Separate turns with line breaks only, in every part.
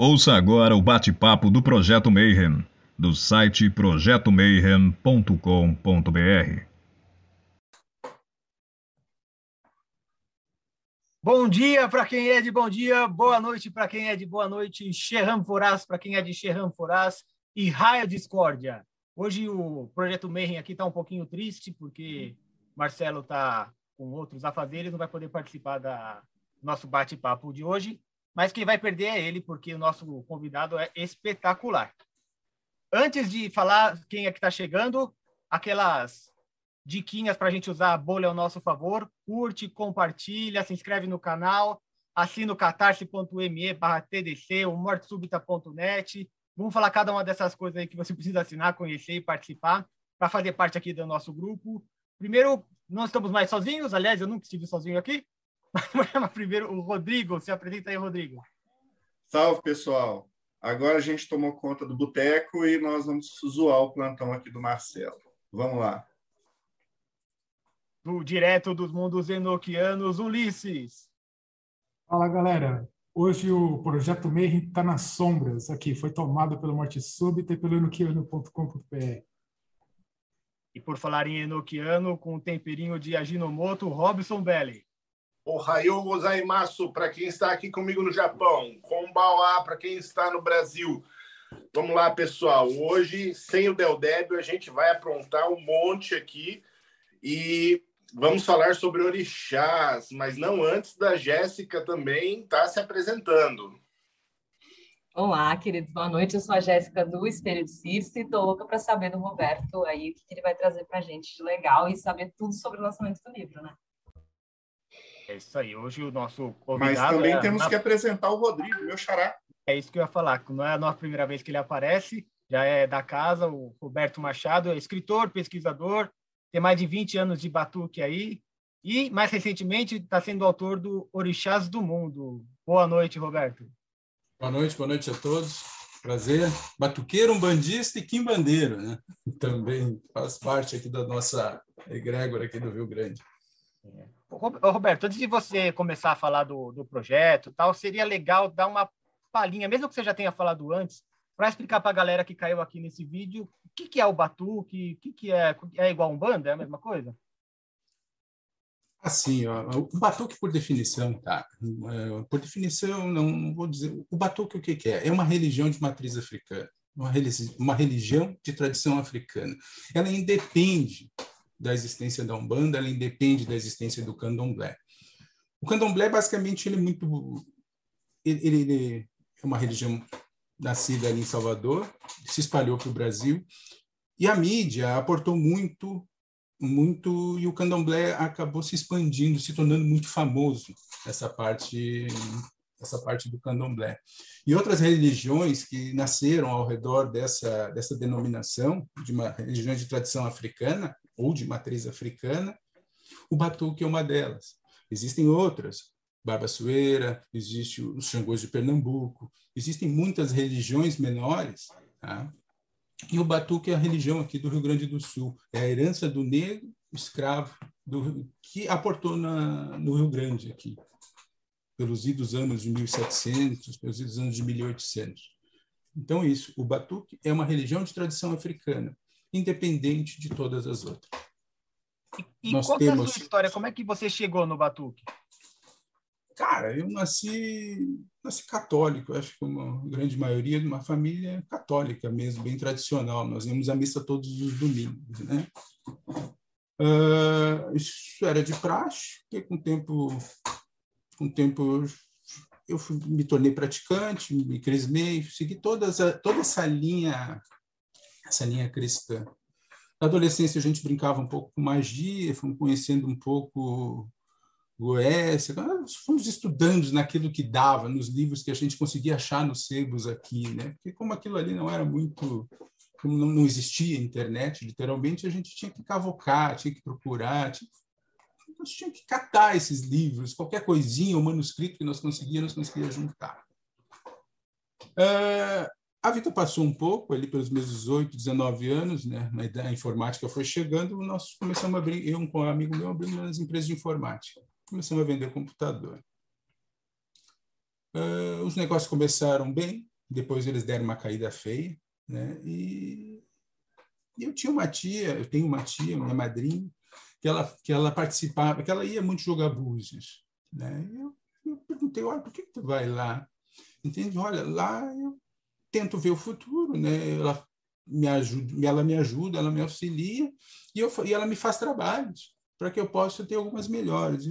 Ouça agora o bate-papo do Projeto Mayhem, do site projetomayhem.com.br.
Bom dia para quem é de bom dia, boa noite para quem é de boa noite, Xerram Foraz para quem é de Xerram Foraz e Raia Discórdia. Hoje o Projeto Mayhem aqui está um pouquinho triste porque Marcelo está com outros afazeres, não vai poder participar da nosso bate-papo de hoje, mas quem vai perder é ele, porque o nosso convidado é espetacular. Antes de falar quem é que está chegando, aquelas diquinhas para a gente usar a bolha ao nosso favor, curte, compartilha, se inscreve no canal, assina o catarse.me barra TDC, o mortesubita.net. Vamos falar cada uma dessas coisas aí que você precisa assinar, conhecer e participar para fazer parte aqui do nosso grupo. Primeiro, não estamos mais sozinhos, aliás, eu nunca estive sozinho aqui. Mas primeiro, o Rodrigo, se apresenta aí, Rodrigo.
Salve, pessoal. Agora a gente tomou conta do boteco e nós vamos zoar o plantão aqui do Marcelo. Vamos lá.
Do direto dos mundos enoquianos, Ulisses.
Fala, galera. Hoje o projeto Mayhem está nas sombras aqui. Foi tomado pela morte súbita e pelo enoquiano.com.br.
E por falar em enoquiano, com um temperinho de Aginomoto, Robson Belli.
Ohayou gozaimasu para quem está aqui comigo no Japão. Konbawa para quem está no Brasil. Vamos lá, pessoal. Hoje, sem o Del Débio, a gente vai aprontar um monte aqui e vamos falar sobre orixás, mas não antes da Jéssica também estar tá se apresentando.
Olá, queridos, boa noite. Eu sou a Jéssica do Espelho Circe e estou louca para saber do Roberto aí o que ele vai trazer para a gente de legal e saber tudo sobre o lançamento do livro, né?
É isso aí. Hoje o nosso
convidado. Mas também é... temos que apresentar o Rodrigo, meu xará.
É isso que eu ia falar. Não é a nossa primeira vez que ele aparece, já é da casa, o Roberto Machado, é escritor, pesquisador, tem mais de 20 anos de batuque aí. E, mais recentemente, está sendo autor do Orixás do Mundo. Boa noite, Roberto.
Boa noite, boa noite a todos. Prazer. Batuqueiro, um bandista e quimbandeiro, né? Também faz parte aqui da nossa egrégora aqui do Rio Grande.
É. Roberto, antes de você começar a falar do, do projeto tal, seria legal dar uma palhinha, mesmo que você já tenha falado antes, para explicar para a galera que caiu aqui nesse vídeo o que, que é o batuque, o que, que é, é igual um banda, é a mesma coisa?
Assim, ó, o batuque por definição, tá? É, por definição, não vou dizer. O batuque o que, que é? É uma religião de matriz africana, uma religião de tradição africana. Ela independe da existência da Umbanda, ela independe da existência do Candomblé. O Candomblé, basicamente, ele é muito... Ele, ele é uma religião nascida ali em Salvador, se espalhou para o Brasil, e a mídia aportou muito, muito, e o Candomblé acabou se expandindo, se tornando muito famoso, essa parte essa parte do candomblé. E outras religiões que nasceram ao redor dessa, dessa denominação, de uma religião de tradição africana, ou de matriz africana, o batuque é uma delas. Existem outras, Barbassueira, existe os Xangôs de Pernambuco, existem muitas religiões menores, tá? e o batuque é a religião aqui do Rio Grande do Sul, é a herança do negro escravo do, que aportou na, no Rio Grande aqui, pelos idos anos de 1700, pelos idos anos de 1800. Então, isso, o batuque é uma religião de tradição africana, independente de todas as outras.
E, e Nós conta temos... a sua história, como é que você chegou no batuque?
Cara, eu nasci, nasci católico, acho que uma grande maioria de uma família católica mesmo, bem tradicional. Nós íamos à missa todos os domingos, né? Uh, isso era de praxe, que com o tempo, com o tempo eu fui, me tornei praticante, me crismei, segui todas toda essa linha essa linha cristã. Na adolescência, a gente brincava um pouco com magia, fomos conhecendo um pouco Goécia, fomos estudando naquilo que dava, nos livros que a gente conseguia achar nos sebos aqui, né? Porque como aquilo ali não era muito, como não, existia internet, literalmente, a gente tinha que cavocar, tinha que procurar, tinha, nós tinha que catar esses livros, qualquer coisinha, o manuscrito que nós conseguíamos, nós conseguia juntar. Uh, a vida passou um pouco, ali pelos meus 18, 19 anos, né? A informática foi chegando, nós começamos a abrir, eu com um amigo meu abrimos as empresas de informática. Começamos a vender computador. Uh, os negócios começaram bem, depois eles deram uma caída feia, né? E, eu tinha uma tia, eu tenho uma tia, minha madrinha, que ela que ela participava, que ela ia muito jogar búzios, né? Eu, eu perguntei, olha, por que, que tu vai lá? Entende? Olha, lá eu tento ver o futuro, né? Ela me ajuda, ela me ajuda, ela me auxilia e, eu, e ela me faz trabalhos para que eu possa ter algumas melhores.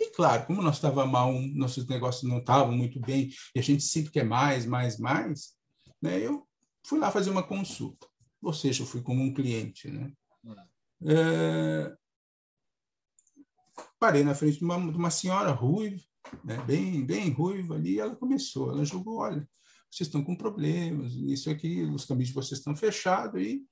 E claro, como nós estava mal, nossos negócios não estavam muito bem e a gente sempre quer mais, mais, mais, né? Eu fui lá fazer uma consulta, ou seja, eu fui como um cliente, né? É... Parei na frente de uma, de uma senhora ruiva, né? bem, bem ruiva ali, e ela começou, ela jogou, olha, vocês estão com problemas, isso aqui, os caminhos de vocês estão fechados, e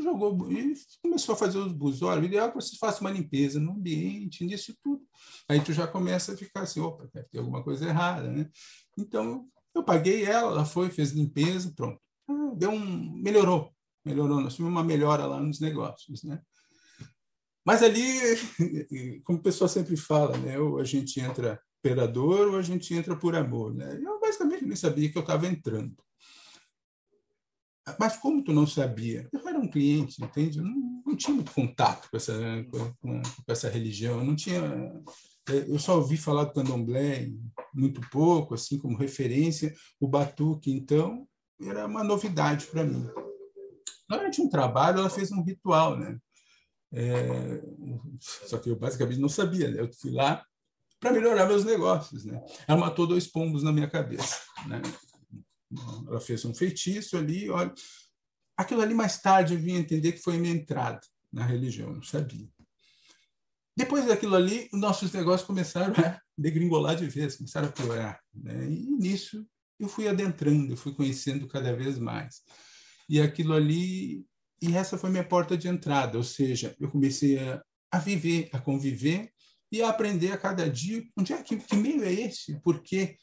jogou e começou a fazer os bus. Olha, o ideal é que você faça uma limpeza no ambiente, nisso tudo. Aí tu já começa a ficar assim, opa, deve ter alguma coisa errada, né? Então, eu paguei ela, ela foi, fez limpeza, pronto. Ah, deu um... melhorou, melhorou. Nós tivemos uma melhora lá nos negócios, né? Mas ali, como o pessoal sempre fala, né? Ou a gente entra operador ou a gente entra por amor, né? Eu basicamente nem sabia que eu estava entrando. Mas como tu não sabia? Eu era um cliente, entende? Eu não, não tinha muito contato com essa, com, com, essa religião. Eu não tinha... Eu só ouvi falar do candomblé muito pouco, assim como referência. O batuque, então, era uma novidade para mim. Durante um trabalho, ela fez um ritual, né? É, só que eu basicamente não sabia. Né? Eu fui lá para melhorar meus negócios, né? Ela matou dois pombos na minha cabeça, né? Ela fez um feitiço ali, olha. Aquilo ali mais tarde eu vim entender que foi minha entrada na religião, não sabia. Depois daquilo ali, nossos negócios começaram a degringolar de vez, começaram a piorar. Né? E nisso eu fui adentrando, eu fui conhecendo cada vez mais. E aquilo ali, e essa foi minha porta de entrada, ou seja, eu comecei a, a viver, a conviver e aprender a cada dia onde é que, que meio é esse, porque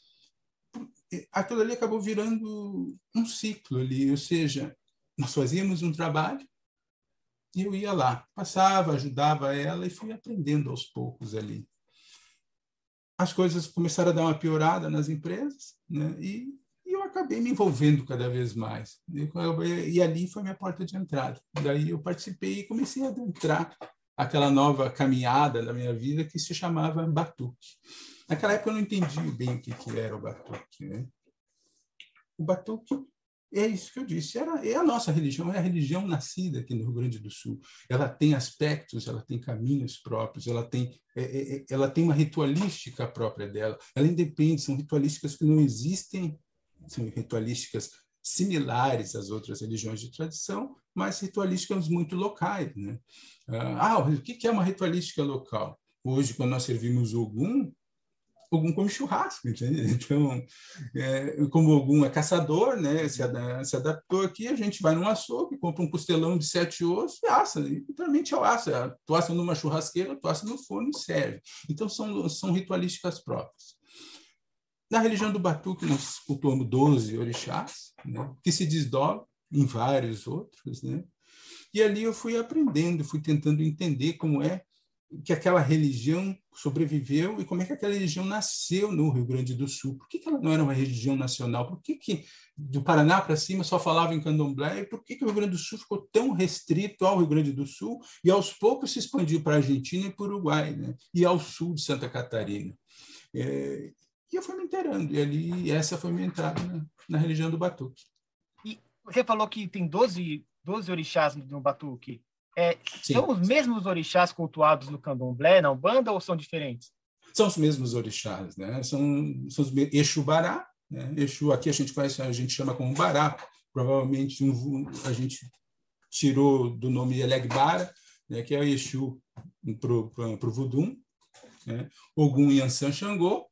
aquilo ali acabou virando um ciclo ali, ou seja, nós fazíamos um trabalho e eu ia lá, passava, ajudava ela e fui aprendendo aos poucos ali. As coisas começaram a dar uma piorada nas empresas, né? E, e eu acabei me envolvendo cada vez mais. E, e, ali foi minha porta de entrada. Daí eu participei e comecei a adentrar aquela nova caminhada da minha vida que se chamava batuque. Naquela época eu não entendia bem o que, que era o batuque. Né? O batuque é isso que eu disse, era, é a nossa religião, é a religião nascida aqui no Rio Grande do Sul. Ela tem aspectos, ela tem caminhos próprios, ela tem, é, é, é ela tem uma ritualística própria dela. Ela independe, são ritualísticas que não existem, são ritualísticas similares às outras religiões de tradição, mas ritualísticas muito locais. Né? Ah, o que é uma ritualística local? Hoje, quando nós servimos Ogum, Ogum come churrasco, entende? Então, é, como Ogum é caçador, né, se, ad se, adaptou aqui, a gente vai num açougue, compra um costelão de sete ossos e assa, literalmente é o assa. Tu assa numa churrasqueira, tu assa no forno e serve. Então, são, são ritualísticas próprias. Na religião do Batuque, nós cultuamos 12 orixás, né, que se desdobram em vários outros, né? E ali eu fui aprendendo, fui tentando entender como é que aquela religião sobreviveu e como é que aquela religião nasceu no Rio Grande do Sul. Por que, que ela não era uma religião nacional? Por que, que do Paraná para cima só falava em candomblé? E por que, que o Rio Grande do Sul ficou tão restrito ao Rio Grande do Sul e aos poucos se expandiu para a Argentina e para o Uruguai, né? e ao sul de Santa Catarina? É, e eu fui me inteirando, e ali essa foi minha entrada na, na religião do Batuque.
E você falou que tem 12, 12 orixás no Batuque. É, são os mesmos orixás cultuados no candomblé, na Umbanda, ou são diferentes?
São os mesmos orixás, né? São, são os Exu Bará, né? Exu aqui a gente conhece, a gente chama como Bará, provavelmente um, a gente tirou do nome Elegbara, né? que é o Exu para o Vudum, né? Ogum Yansan Xangô,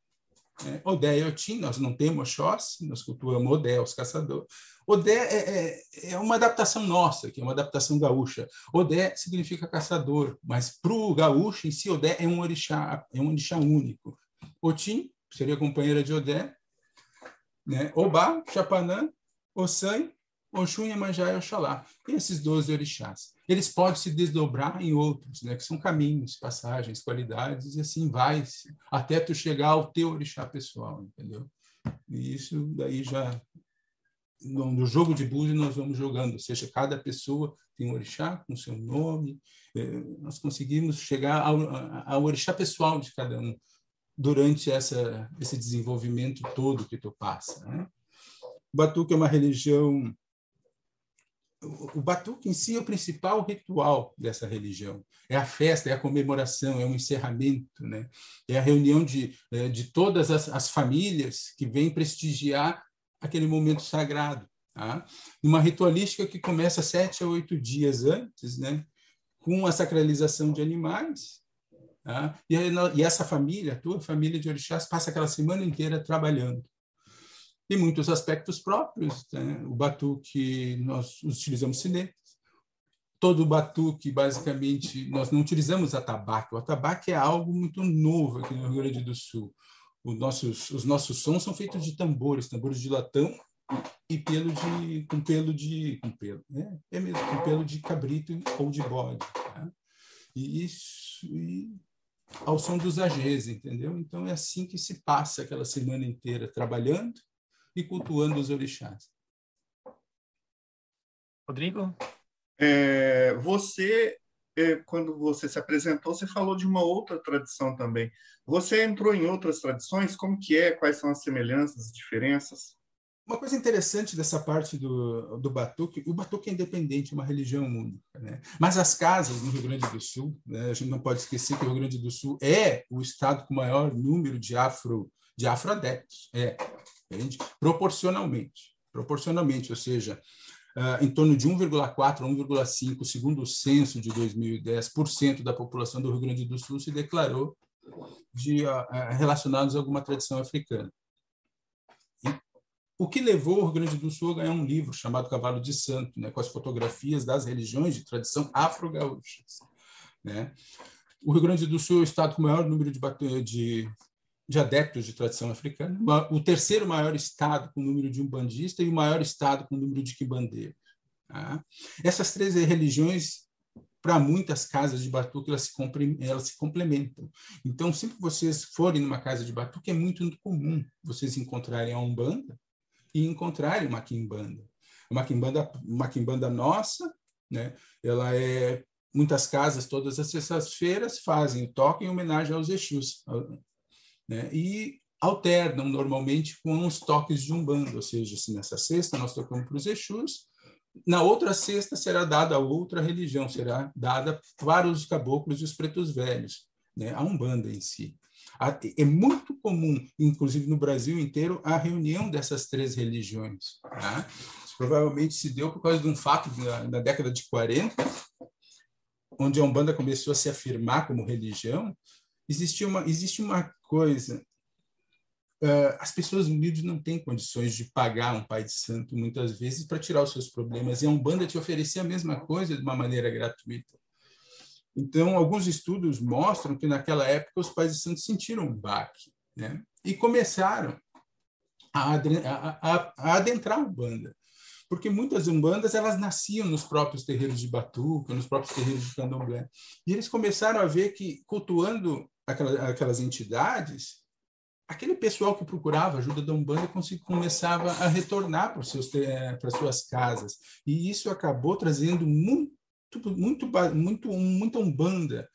né? Odé e Otim, nós não temos Oxóssi, nós cultuamos Odé, os caçadores. Odé é, é, é, uma adaptação nossa, que é uma adaptação gaúcha. Odé significa caçador, mas para o gaúcho em si, Odé é um orixá, é um orixá único. Otim seria companheira de Odé, né? Obá, Chapanã, Ossan, Oxum, Iemanjá e Oxalá. Esses 12 orixás. Eles podem se desdobrar em outros, né? que são caminhos, passagens, qualidades, e assim vai até tu chegar ao teu orixá pessoal, entendeu? E isso daí já no, jogo de búzios nós vamos jogando, ou seja, cada pessoa tem um orixá com seu nome, é, nós conseguimos chegar ao, ao orixá pessoal de cada um durante essa, esse desenvolvimento todo que tu passa. Né? O Batuque é uma religião o batuque em si é o principal ritual dessa religião. É a festa, é a comemoração, é um encerramento, né? É a reunião de, é, de todas as, as famílias que vêm prestigiar aquele momento sagrado. Tá? Uma ritualística que começa sete a oito dias antes, né? com a sacralização de animais. Tá? E, e essa família, a tua família de orixás, passa aquela semana inteira trabalhando e muitos aspectos próprios. Né? O batuque, nós utilizamos cinemas. Todo o batuque, basicamente, nós não utilizamos atabaque. O atabaque é algo muito novo aqui no Rio Grande do Sul. Os nossos, os nossos sons são feitos de tambores, tambores de latão e pelo de, com pelo de... Com pelo, né? É mesmo, com pelo de cabrito ou de bode. Né? E isso... E ao som dos agês, entendeu? Então é assim que se passa aquela semana inteira trabalhando e cultuando os orixás.
Rodrigo?
É, você, é, quando você se apresentou, você falou de uma outra tradição também. Você entrou em outras tradições? Como que é? Quais são as semelhanças, as diferenças?
Uma coisa interessante dessa parte do, do batuque, o batuque é independente, é uma religião única, né? Mas as casas no Rio Grande do Sul, né, a gente não pode esquecer que o Rio Grande do Sul é o estado com maior número de afro de afroadeptos, é entende? Proporcionalmente, proporcionalmente, ou seja, uh, em torno de 1,4 a 1,5, segundo o censo de 2010, por cento da população do Rio Grande do Sul se declarou de uh, relacionados a alguma tradição africana. O que levou o Rio Grande do Sul a ganhar um livro chamado Cavalo de Santo, né, com as fotografias das religiões de tradição afro-gaúchas. Né? O Rio Grande do Sul é o estado com o maior número de, de de adeptos de tradição africana, o terceiro maior estado com número de umbandista e o maior estado com número de quimbandeiro. Tá? Essas três religiões, para muitas casas de batuque, elas se, elas se complementam. Então, sempre que vocês forem numa casa de batuque, é muito, comum vocês encontrarem a umbanda e encontrarem uma quimbanda. Uma quimbanda, uma quimbanda nossa, né? ela é muitas casas todas as sextas-feiras fazem toque em homenagem aos Exus, né? e alternam normalmente com os toques de umbanda, ou seja, se nessa sexta nós tocamos para os Exus, na outra sexta será dada a outra religião, será dada para os caboclos e os pretos velhos, né? a umbanda em si. É muito comum, inclusive no Brasil inteiro, a reunião dessas três religiões. Tá? Isso provavelmente se deu por causa de um fato na, na década de 40, onde a Umbanda começou a se afirmar como religião, existe uma, existe uma coisa. Uh, as pessoas humildes não têm condições de pagar um pai de santo muitas vezes para tirar os seus problemas. E a Umbanda te oferecia a mesma coisa de uma maneira gratuita. Então, alguns estudos mostram que naquela época os pais de santo sentiram um baque né? e começaram a, a, a, a adentrar a Umbanda porque muitas umbandas elas nasciam nos próprios terreiros de batuca, nos próprios terreiros de candomblé. E eles começaram a ver que cultuando aquelas entidades, aquele pessoal que procurava ajuda da Umbanda começava a retornar para, seus, para suas casas. E isso acabou trazendo muito, muito, muito, muita Umbanda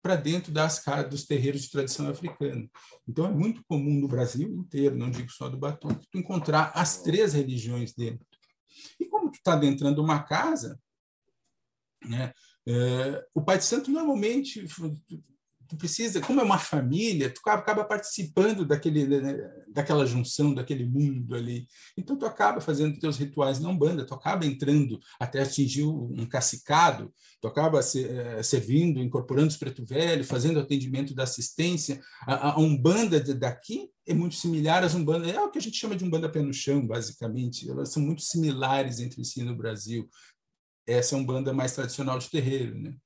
para dentro das dos terreiros de tradição africana. Então é muito comum no Brasil inteiro, não digo só do Batuque, tu encontrar as três religiões dentro. E como tu está adentrando uma casa, né, é, o Pai de Santo normalmente tu precisa, como é uma família, tu acaba participando daquele, daquela junção, daquele mundo ali. Então tu acaba fazendo teus rituais na Umbanda, tu acaba entrando até atingir um cacicado, tu acaba eh, servindo, incorporando os preto velho, fazendo atendimento da assistência. A, a Umbanda daqui é muito similar às Umbanda, é o que a gente chama de Umbanda pé no chão, basicamente. Elas são muito similares entre si no Brasil. Essa é uma Umbanda mais tradicional de terreiro, né?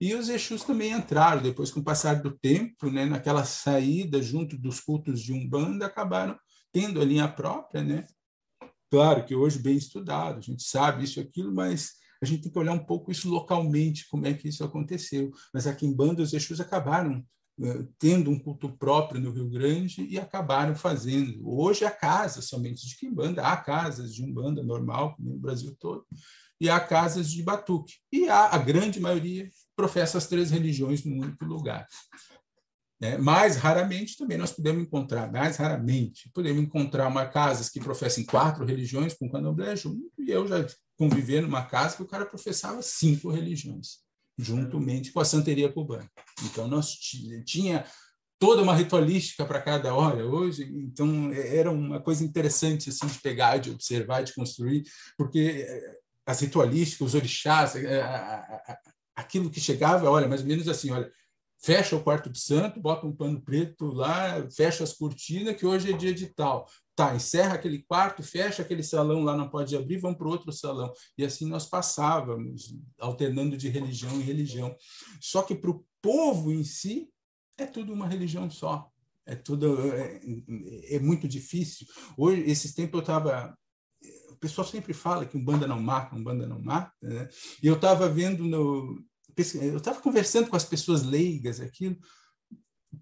E os Exus também entraram, depois, com o passar do tempo, né, naquela saída junto dos cultos de Umbanda, acabaram tendo a linha própria. Né? Claro que hoje bem estudado, a gente sabe isso e aquilo, mas a gente tem que olhar um pouco isso localmente, como é que isso aconteceu. Mas aqui em Banda, os Exus acabaram tendo um culto próprio no Rio Grande e acabaram fazendo. Hoje há casas somente de quimbanda, há casas de umbanda normal, no Brasil todo, e há casas de batuque. E há, a grande maioria professa as três religiões num único lugar. É, mais raramente também nós podemos encontrar, mais raramente, podemos encontrar uma casas que professem quatro religiões com candomblé junto, e eu já conviver numa casa que o cara professava cinco religiões, juntamente com a santeria cubana. Então, nós tinha toda uma ritualística para cada hora hoje, então é, era uma coisa interessante assim de pegar, de observar, de construir, porque é, as ritualísticas, os orixás, é, aquilo que chegava, olha, mais ou menos assim, olha, fecha o quarto de santo, bota um pano preto lá, fecha as cortinas, que hoje é dia de tal. Tá, encerra aquele quarto, fecha aquele salão lá, não pode abrir, vamos para outro salão. E assim nós passávamos, alternando de religião em religião. Só que para o povo em si, é tudo uma religião só. É tudo é, é muito difícil. Hoje, esses tempos eu estava o pessoal sempre fala que um banda não mata, um banda não mata, né? E eu estava vendo no, eu estava conversando com as pessoas leigas aquilo,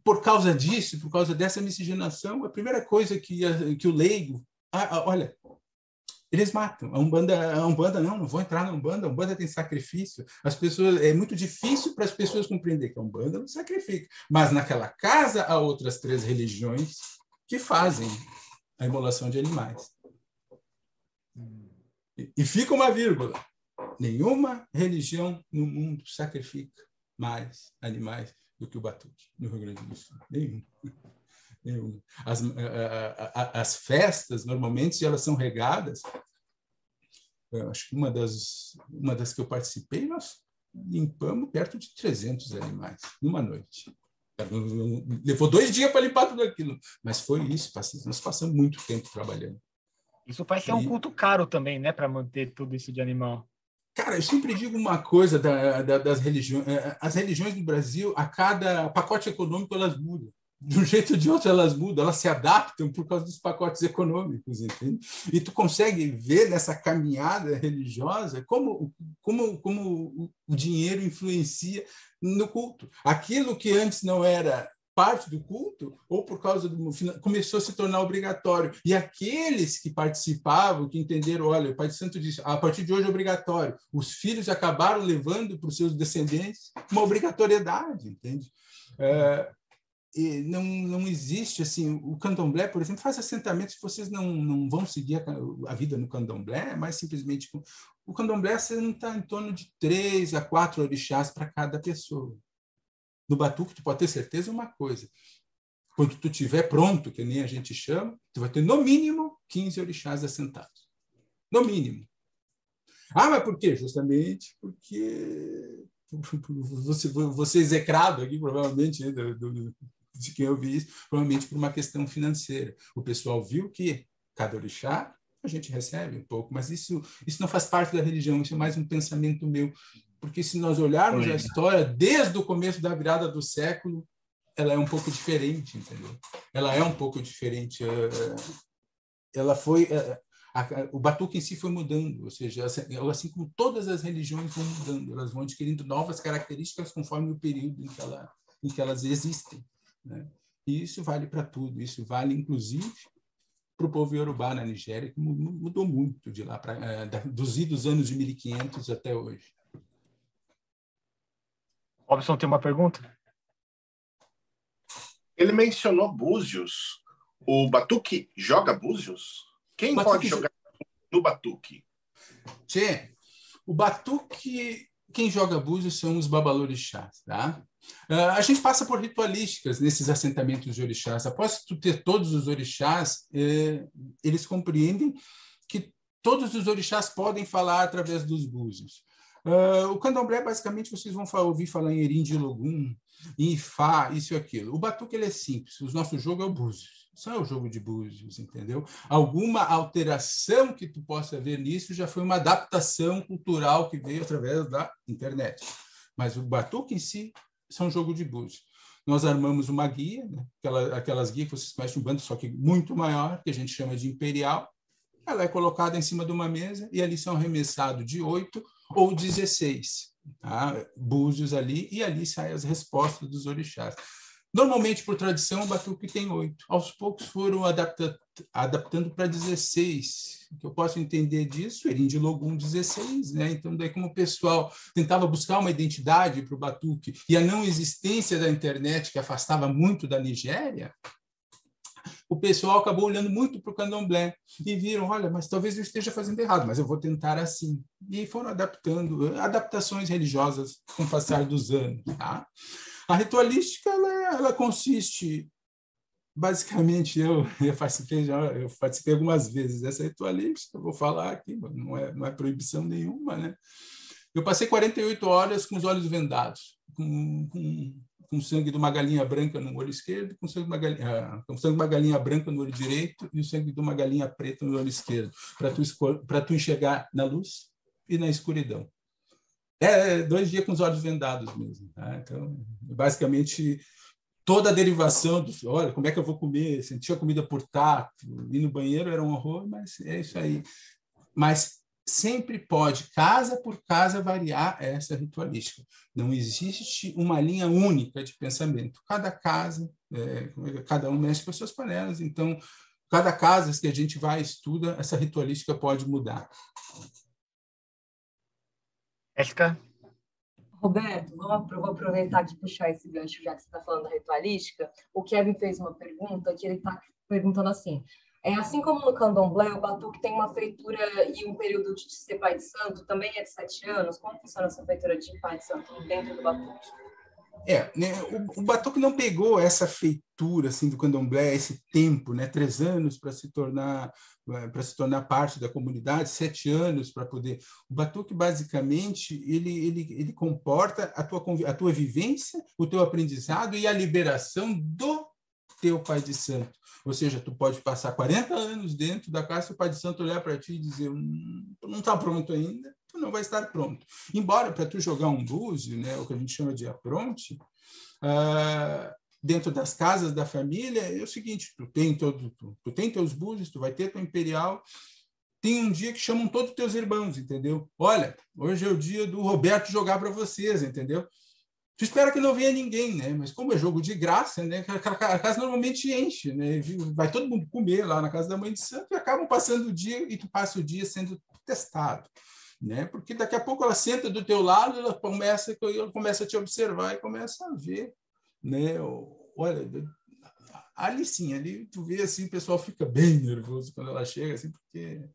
por causa disso, por causa dessa miscigenação, a primeira coisa que, que o leigo, ah, ah, olha, eles matam. A Umbanda, a Umbanda não, não vou entrar na Umbanda, a Umbanda tem sacrifício. As pessoas, é muito difícil para as pessoas compreender que a Umbanda não sacrifica. Mas naquela casa há outras três religiões que fazem a imolação de animais. E, e fica uma vírgula. Nenhuma religião no mundo sacrifica mais animais do que o batuque no Rio Grande do Sul. Nenhum. Nenhum. As, as festas, normalmente, elas são regadas. Eu acho que uma das, uma das que eu participei, nós limpamos perto de 300 animais numa noite. Levou dois dias para limpar tudo aquilo, mas foi isso. Nós passamos muito tempo trabalhando.
Isso faz ser um culto caro também, né, para manter tudo isso de animal.
Cara, eu sempre digo uma coisa da, da, das religiões. É, é, as religiões do Brasil, a cada pacote econômico, elas mudam. De um jeito ou de outro, elas mudam, elas se adaptam por causa dos pacotes econômicos, entende? E tu consegue ver nessa caminhada religiosa como, como, como o dinheiro influencia no culto. Aquilo que antes não era parte do culto, ou por causa do começou a se tornar obrigatório. E aqueles que participavam, que entenderam, olha, o Pai Santo disse, a partir de hoje é obrigatório. Os filhos acabaram levando para os seus descendentes uma obrigatoriedade, entende? É, não, não existe assim o candomblé por exemplo faz assentamentos vocês não, não vão seguir a, a vida no candomblé mas simplesmente o candomblé você não está em torno de três a quatro orixás para cada pessoa no batuque, tu pode ter certeza uma coisa. Quando tu estiver pronto, que nem a gente chama, tu vai ter no mínimo 15 orixás assentados. No mínimo. Ah, mas por quê? Justamente porque você, você execrado aqui, provavelmente, né, do, do, de quem eu vi isso, provavelmente por uma questão financeira. O pessoal viu que cada orixá a gente recebe um pouco, mas isso, isso não faz parte da religião, isso é mais um pensamento meu porque se nós olharmos a história desde o começo da virada do século, ela é um pouco diferente, entendeu? Ela é um pouco diferente. É, é, ela foi é, o batuque em si foi mudando, ou seja, assim como todas as religiões vão mudando, elas vão adquirindo novas características conforme o período em que, ela, em que elas existem. Né? E isso vale para tudo, isso vale inclusive para o povo iorubá na Nigéria, que mudou muito de lá, pra, dos idos anos de 1500 até hoje.
Robson tem uma pergunta?
Ele mencionou Búzios. O Batuque joga Búzios? Quem batuque pode jogar no Batuque?
Tchê, o Batuque, quem joga Búzios são os babalorixás, tá? Uh, a gente passa por ritualísticas nesses assentamentos de orixás. Após tu ter todos os orixás, eh, eles compreendem que todos os orixás podem falar através dos búzios. Uh, o candomblé, basicamente, vocês vão ouvir falar em Erim de Logum, em Ifá, isso e aquilo. O batuque ele é simples, o nosso jogo é o búzios. Só é o jogo de búzios, entendeu? Alguma alteração que tu possa ver nisso já foi uma adaptação cultural que veio através da internet. Mas o batuque em si são um jogo de búzios. Nós armamos uma guia, né? Aquela, aquelas guias que vocês conhecem um bando, só que muito maior, que a gente chama de imperial. Ela é colocada em cima de uma mesa e ali são arremessados de oito ou 16, tá? búzios ali, e ali saem as respostas dos orixás. Normalmente, por tradição, o batuque tem oito. Aos poucos foram adapta adaptando para 16. O que eu posso entender disso? Erim Logum 16, né? Então, daí como o pessoal tentava buscar uma identidade para o batuque e a não existência da internet que afastava muito da Nigéria, o pessoal acabou olhando muito para o candomblé e viram, olha, mas talvez eu esteja fazendo errado, mas eu vou tentar assim. E foram adaptando, adaptações religiosas com o passar dos anos. Tá? A ritualística ela, ela consiste basicamente eu, eu participei já, eu participei algumas vezes dessa ritualística, vou falar aqui, não é, não é proibição nenhuma, né? Eu passei 48 horas com os olhos vendados, com, com, com sangue de uma galinha branca no olho esquerdo, com sangue de uma galinha, ah, com sangue de uma galinha branca no olho direito e o sangue de uma galinha preta no olho esquerdo, para tu, tu enxergar na luz e na escuridão. É, dois dias com os olhos vendados mesmo. Tá? Então, basicamente, toda a derivação do olha, como é que eu vou comer? Sentir a comida por tato, ir no banheiro era um horror, mas é isso aí. Mas sempre pode, casa por casa, variar essa ritualística. Não existe uma linha única de pensamento. Cada casa, é, é cada um mexe com as suas panelas, então, cada casa que a gente vai estuda, essa ritualística pode mudar.
Ética?
Roberto, vamos, vou aproveitar de puxar esse gancho, já que você está falando da ritualística. O Kevin fez uma pergunta que ele está perguntando assim: é assim como no candomblé, o batuque tem uma feitura e um período de ser pai de santo, também é de sete anos. Como funciona essa feitura de pai de santo dentro do batuque?
É, né, o, o Batuque não pegou essa feitura assim do candomblé, esse tempo, né, três anos para se tornar eh, para se tornar parte da comunidade, sete anos para poder. O Batuque basicamente ele, ele, ele comporta a tua a tua vivência, o teu aprendizado e a liberação do teu pai de santo. Ou seja, tu pode passar 40 anos dentro da casa e o pai de santo olhar para ti e dizer, hum, tu não está pronto ainda, tu não vai estar pronto. Embora para tu jogar um búzio, né, o que a gente chama de apronte, uh, dentro das casas da família, é o seguinte, tu tem todo, tu, tu tem teus búzios, tu vai ter tua imperial, tem um dia que chamam todos os teus irmãos, entendeu? Olha, hoje é o dia do Roberto jogar para vocês, entendeu? Tu espera que não venha ninguém, né? Mas como é jogo de graça, né? A casa normalmente enche, né? Vai todo mundo comer lá na casa da mãe de santo e acabam passando o dia e tu passa o dia sendo testado né? Porque daqui a pouco ela senta do teu lado, ela começa, ela começa a te observar e começa a ver, né? Olha, ali sim, ali tu vê assim, o pessoal fica bem nervoso quando ela chega, assim, porque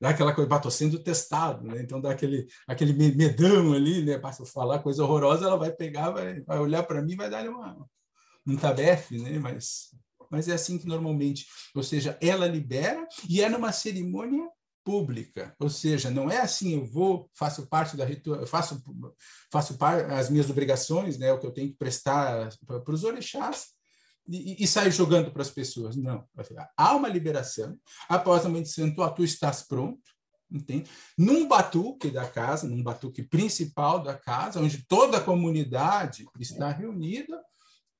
dá aquela coisa, estou sendo testado, né? Então dá aquele, aquele medão ali, né? Passa a falar coisa horrorosa, ela vai pegar, vai, vai olhar para mim, vai dar uma um tabefe, né? Mas mas é assim que normalmente, ou seja, ela libera e é numa cerimônia pública, ou seja, não é assim eu vou faço parte da ritual, faço faço as minhas obrigações, né, o que eu tenho que prestar para os orixás e, e sair jogando para as pessoas. Não, há uma liberação. Após a mãe de santo, tu estás pronto, entende? Num batuque da casa, num batuque principal da casa, onde toda a comunidade está reunida,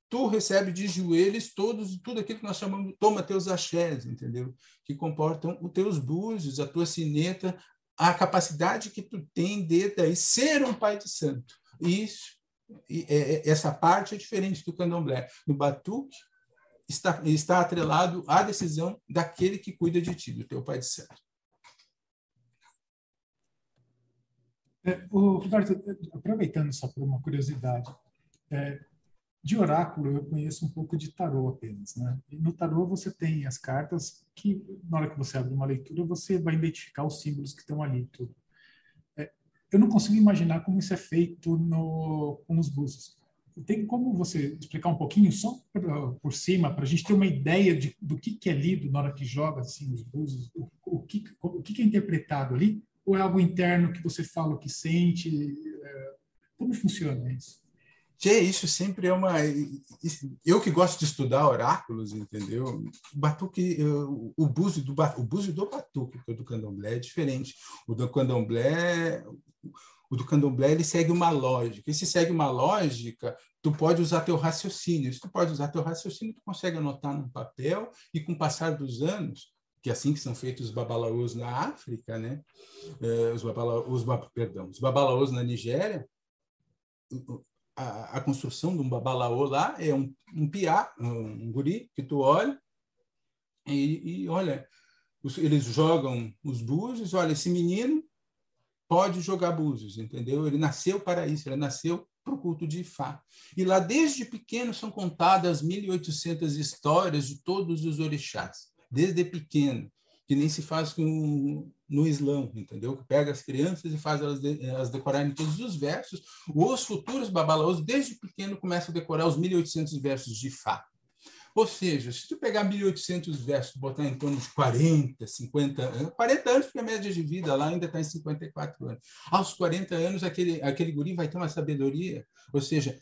tu recebe de joelhos todos, tudo aquilo que nós chamamos, toma teus axés, entendeu? Que comportam os teus búzios, a tua sineta, a capacidade que tu tem de daí ser um pai de santo. Isso, essa parte é diferente do candomblé. No batuque, está, está atrelado à decisão daquele que cuida de ti, do teu pai de.
É, o Roberto, aproveitando só por uma curiosidade, é, de oráculo, eu conheço um pouco de tarô apenas, né? E no tarô você tem as cartas que, na hora que você abre uma leitura, você vai identificar os símbolos que estão ali. Tudo. Eu não consigo imaginar como isso é feito no, com os. Tem como você explicar um pouquinho, só por, por cima, para a gente ter uma ideia de, do que, que é lido na hora que joga assim, os búzios, o, o, que, o que, é interpretado ali? Ou é algo interno que você fala o que sente? É, como funciona isso?
Que isso sempre é uma eu que gosto de estudar oráculos entendeu? O batuque o búzio do o búzio do batuque do candomblé é diferente. O do candomblé o do candomblé ele segue uma lógica. E se segue uma lógica tu pode usar teu raciocínio. Se tu pode usar teu raciocínio tu consegue anotar num papel e com o passar dos anos que é assim que são feitos os babalaôs na África né? Eh, os babalaôs perdão os babalaôs na Nigéria a, construção de um babalaô lá é um, um piá, um, um guri que tu olha e, e olha, os, eles jogam os búzios, olha, esse menino pode jogar búzios, entendeu? Ele nasceu para isso, ele nasceu para o culto de Ifá. E lá, desde pequeno, são contadas 1.800 histórias de todos os orixás, desde pequeno, que nem se faz com, no Islã, entendeu? Que pega as crianças e faz elas, de, elas decorarem todos os versos. Os futuros babalaos, desde pequeno, começam a decorar os 1.800 versos de Ifá. Ou seja, se tu pegar 1.800 versos, botar em torno de 40, 50 40 anos, porque a média de vida lá ainda está em 54 anos. Aos 40 anos, aquele, aquele guri vai ter uma sabedoria. Ou seja,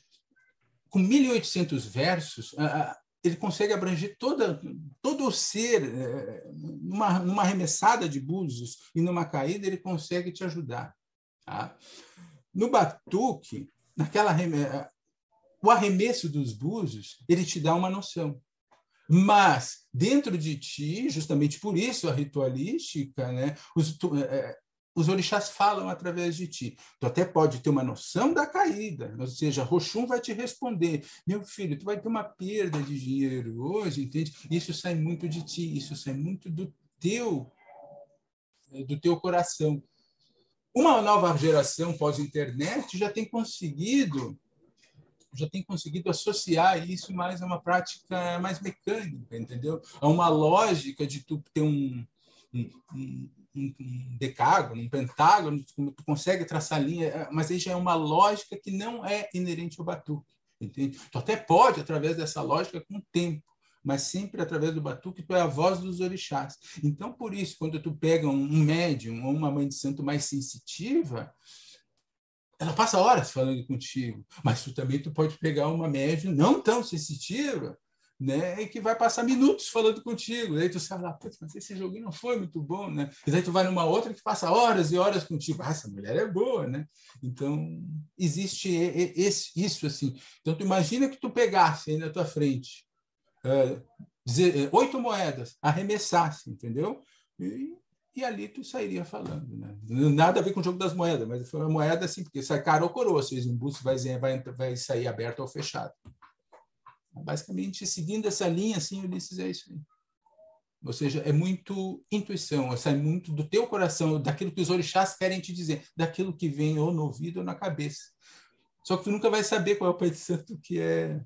com 1.800 versos, ele consegue abranger toda, todo o ser, é, numa, numa arremessada de búzios e numa caída, ele consegue te ajudar. Tá? No batuque, naquela o arremesso dos búzios, ele te dá uma noção. Mas, dentro de ti, justamente por isso a ritualística, né, os, é, os orixás falam através de ti. Tu até pode ter uma noção da caída, ou seja, Roxum vai te responder: meu filho, tu vai ter uma perda de dinheiro hoje, entende? Isso sai muito de ti, isso sai muito do teu, do teu coração. Uma nova geração pós-internet já tem conseguido já tem conseguido associar isso mais a uma prática mais mecânica, entendeu? A uma lógica de tu ter um, um, um, um decágono, um pentágono, tu, consegue traçar linha, mas aí já é uma lógica que não é inerente ao batuque, entende? Tu até pode, através dessa lógica, com o tempo, mas sempre através do batuque, tu é a voz dos orixás. Então, por isso, quando tu pega um médium ou uma mãe de santo mais sensitiva, ela passa horas falando contigo, mas tu também tu pode pegar uma média não tão sensitiva, né, e que vai passar minutos falando contigo. Daí tu sabe lá, mas esse joguinho não foi muito bom, né? E daí tu vai numa outra que passa horas e horas contigo. Ah, essa mulher é boa, né? Então, existe esse, isso assim. Então, tu imagina que tu pegasse aí na tua frente uh, oito moedas, arremessasse, entendeu? E e ali tu sairia falando. Né? Nada a ver com o jogo das moedas, mas foi uma moeda assim, porque sai cara ou coroa, se o vai, vai, vai sair aberto ou fechado. Basicamente, seguindo essa linha, assim, Ulisses, é isso aí. Ou seja, é muito intuição, sai muito do teu coração, daquilo que os orixás querem te dizer, daquilo que vem ou no ouvido ou na cabeça. Só que tu nunca vai saber qual é o Pai de Santo que é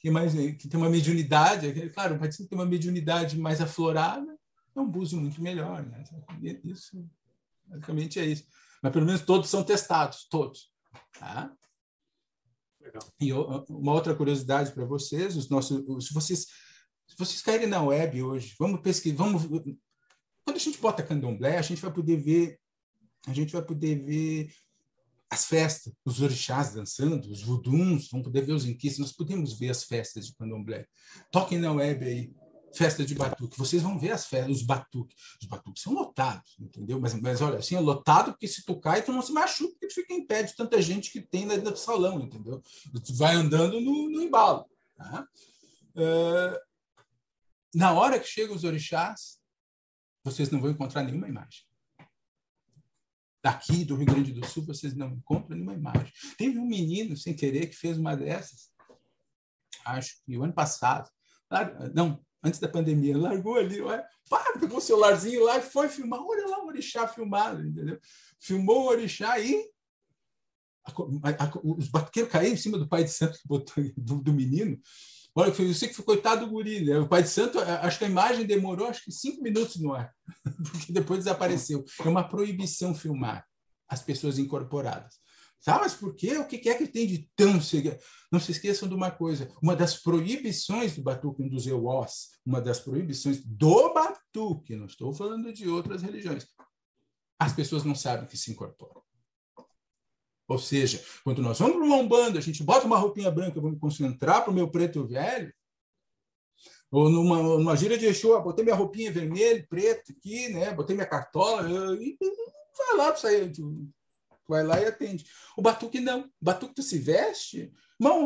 que, mais, que tem uma mediunidade. Claro, o Pai de Santo tem uma mediunidade mais aflorada, é um búzio muito melhor. Né? Isso, basicamente é isso. Mas pelo menos todos são testados, todos. Tá? E uma outra curiosidade para vocês, os nossos, se vocês, se vocês caírem na web hoje, vamos pesquisar, vamos quando a gente bota candomblé, a gente vai poder ver, a gente vai poder ver as festas, os orixás dançando, os vuduns, vamos poder ver os inquis, nós podemos ver as festas de candomblé. Toquem na web aí, festa de batuque. Vocês vão ver as festas, os batuques. Os batuques são lotados, entendeu? Mas, mas olha, assim, é lotado porque se tu cai, tu não se machuca, porque tu fica em pé de tanta gente que tem dentro do salão, entendeu? Tu vai andando no, no embalo. Tá? Uh, na hora que chegam os orixás, vocês não vão encontrar nenhuma imagem. Daqui do Rio Grande do Sul, vocês não encontram nenhuma imagem. Teve um menino, sem querer, que fez uma dessas, acho que o ano passado. Não, antes da pandemia, largou ali, olha, pá, pegou o celularzinho lá e foi filmar, olha lá o orixá filmado, entendeu? Filmou o orixá e a, a, a, os batuqueiros caíram em cima do pai de santo do, do menino. Olha, eu sei que foi coitado do guri, né? O pai de santo, acho que a imagem demorou acho que cinco minutos no ar, porque depois desapareceu. É uma proibição filmar as pessoas incorporadas. Ah, mas por quê? O que é que tem de tão Não se esqueçam de uma coisa: uma das proibições do batuque, um dos EWOS, uma das proibições do batuque, não estou falando de outras religiões, as pessoas não sabem que se incorporam. Ou seja, quando nós vamos para uma Umbanda, a gente bota uma roupinha branca, vamos concentrar para o meu preto velho, ou numa, numa gira de Exu, botei minha roupinha vermelha, preta aqui, né? botei minha cartola, e vai lá para sair vai lá e atende. O batuque não. O batuque tu se veste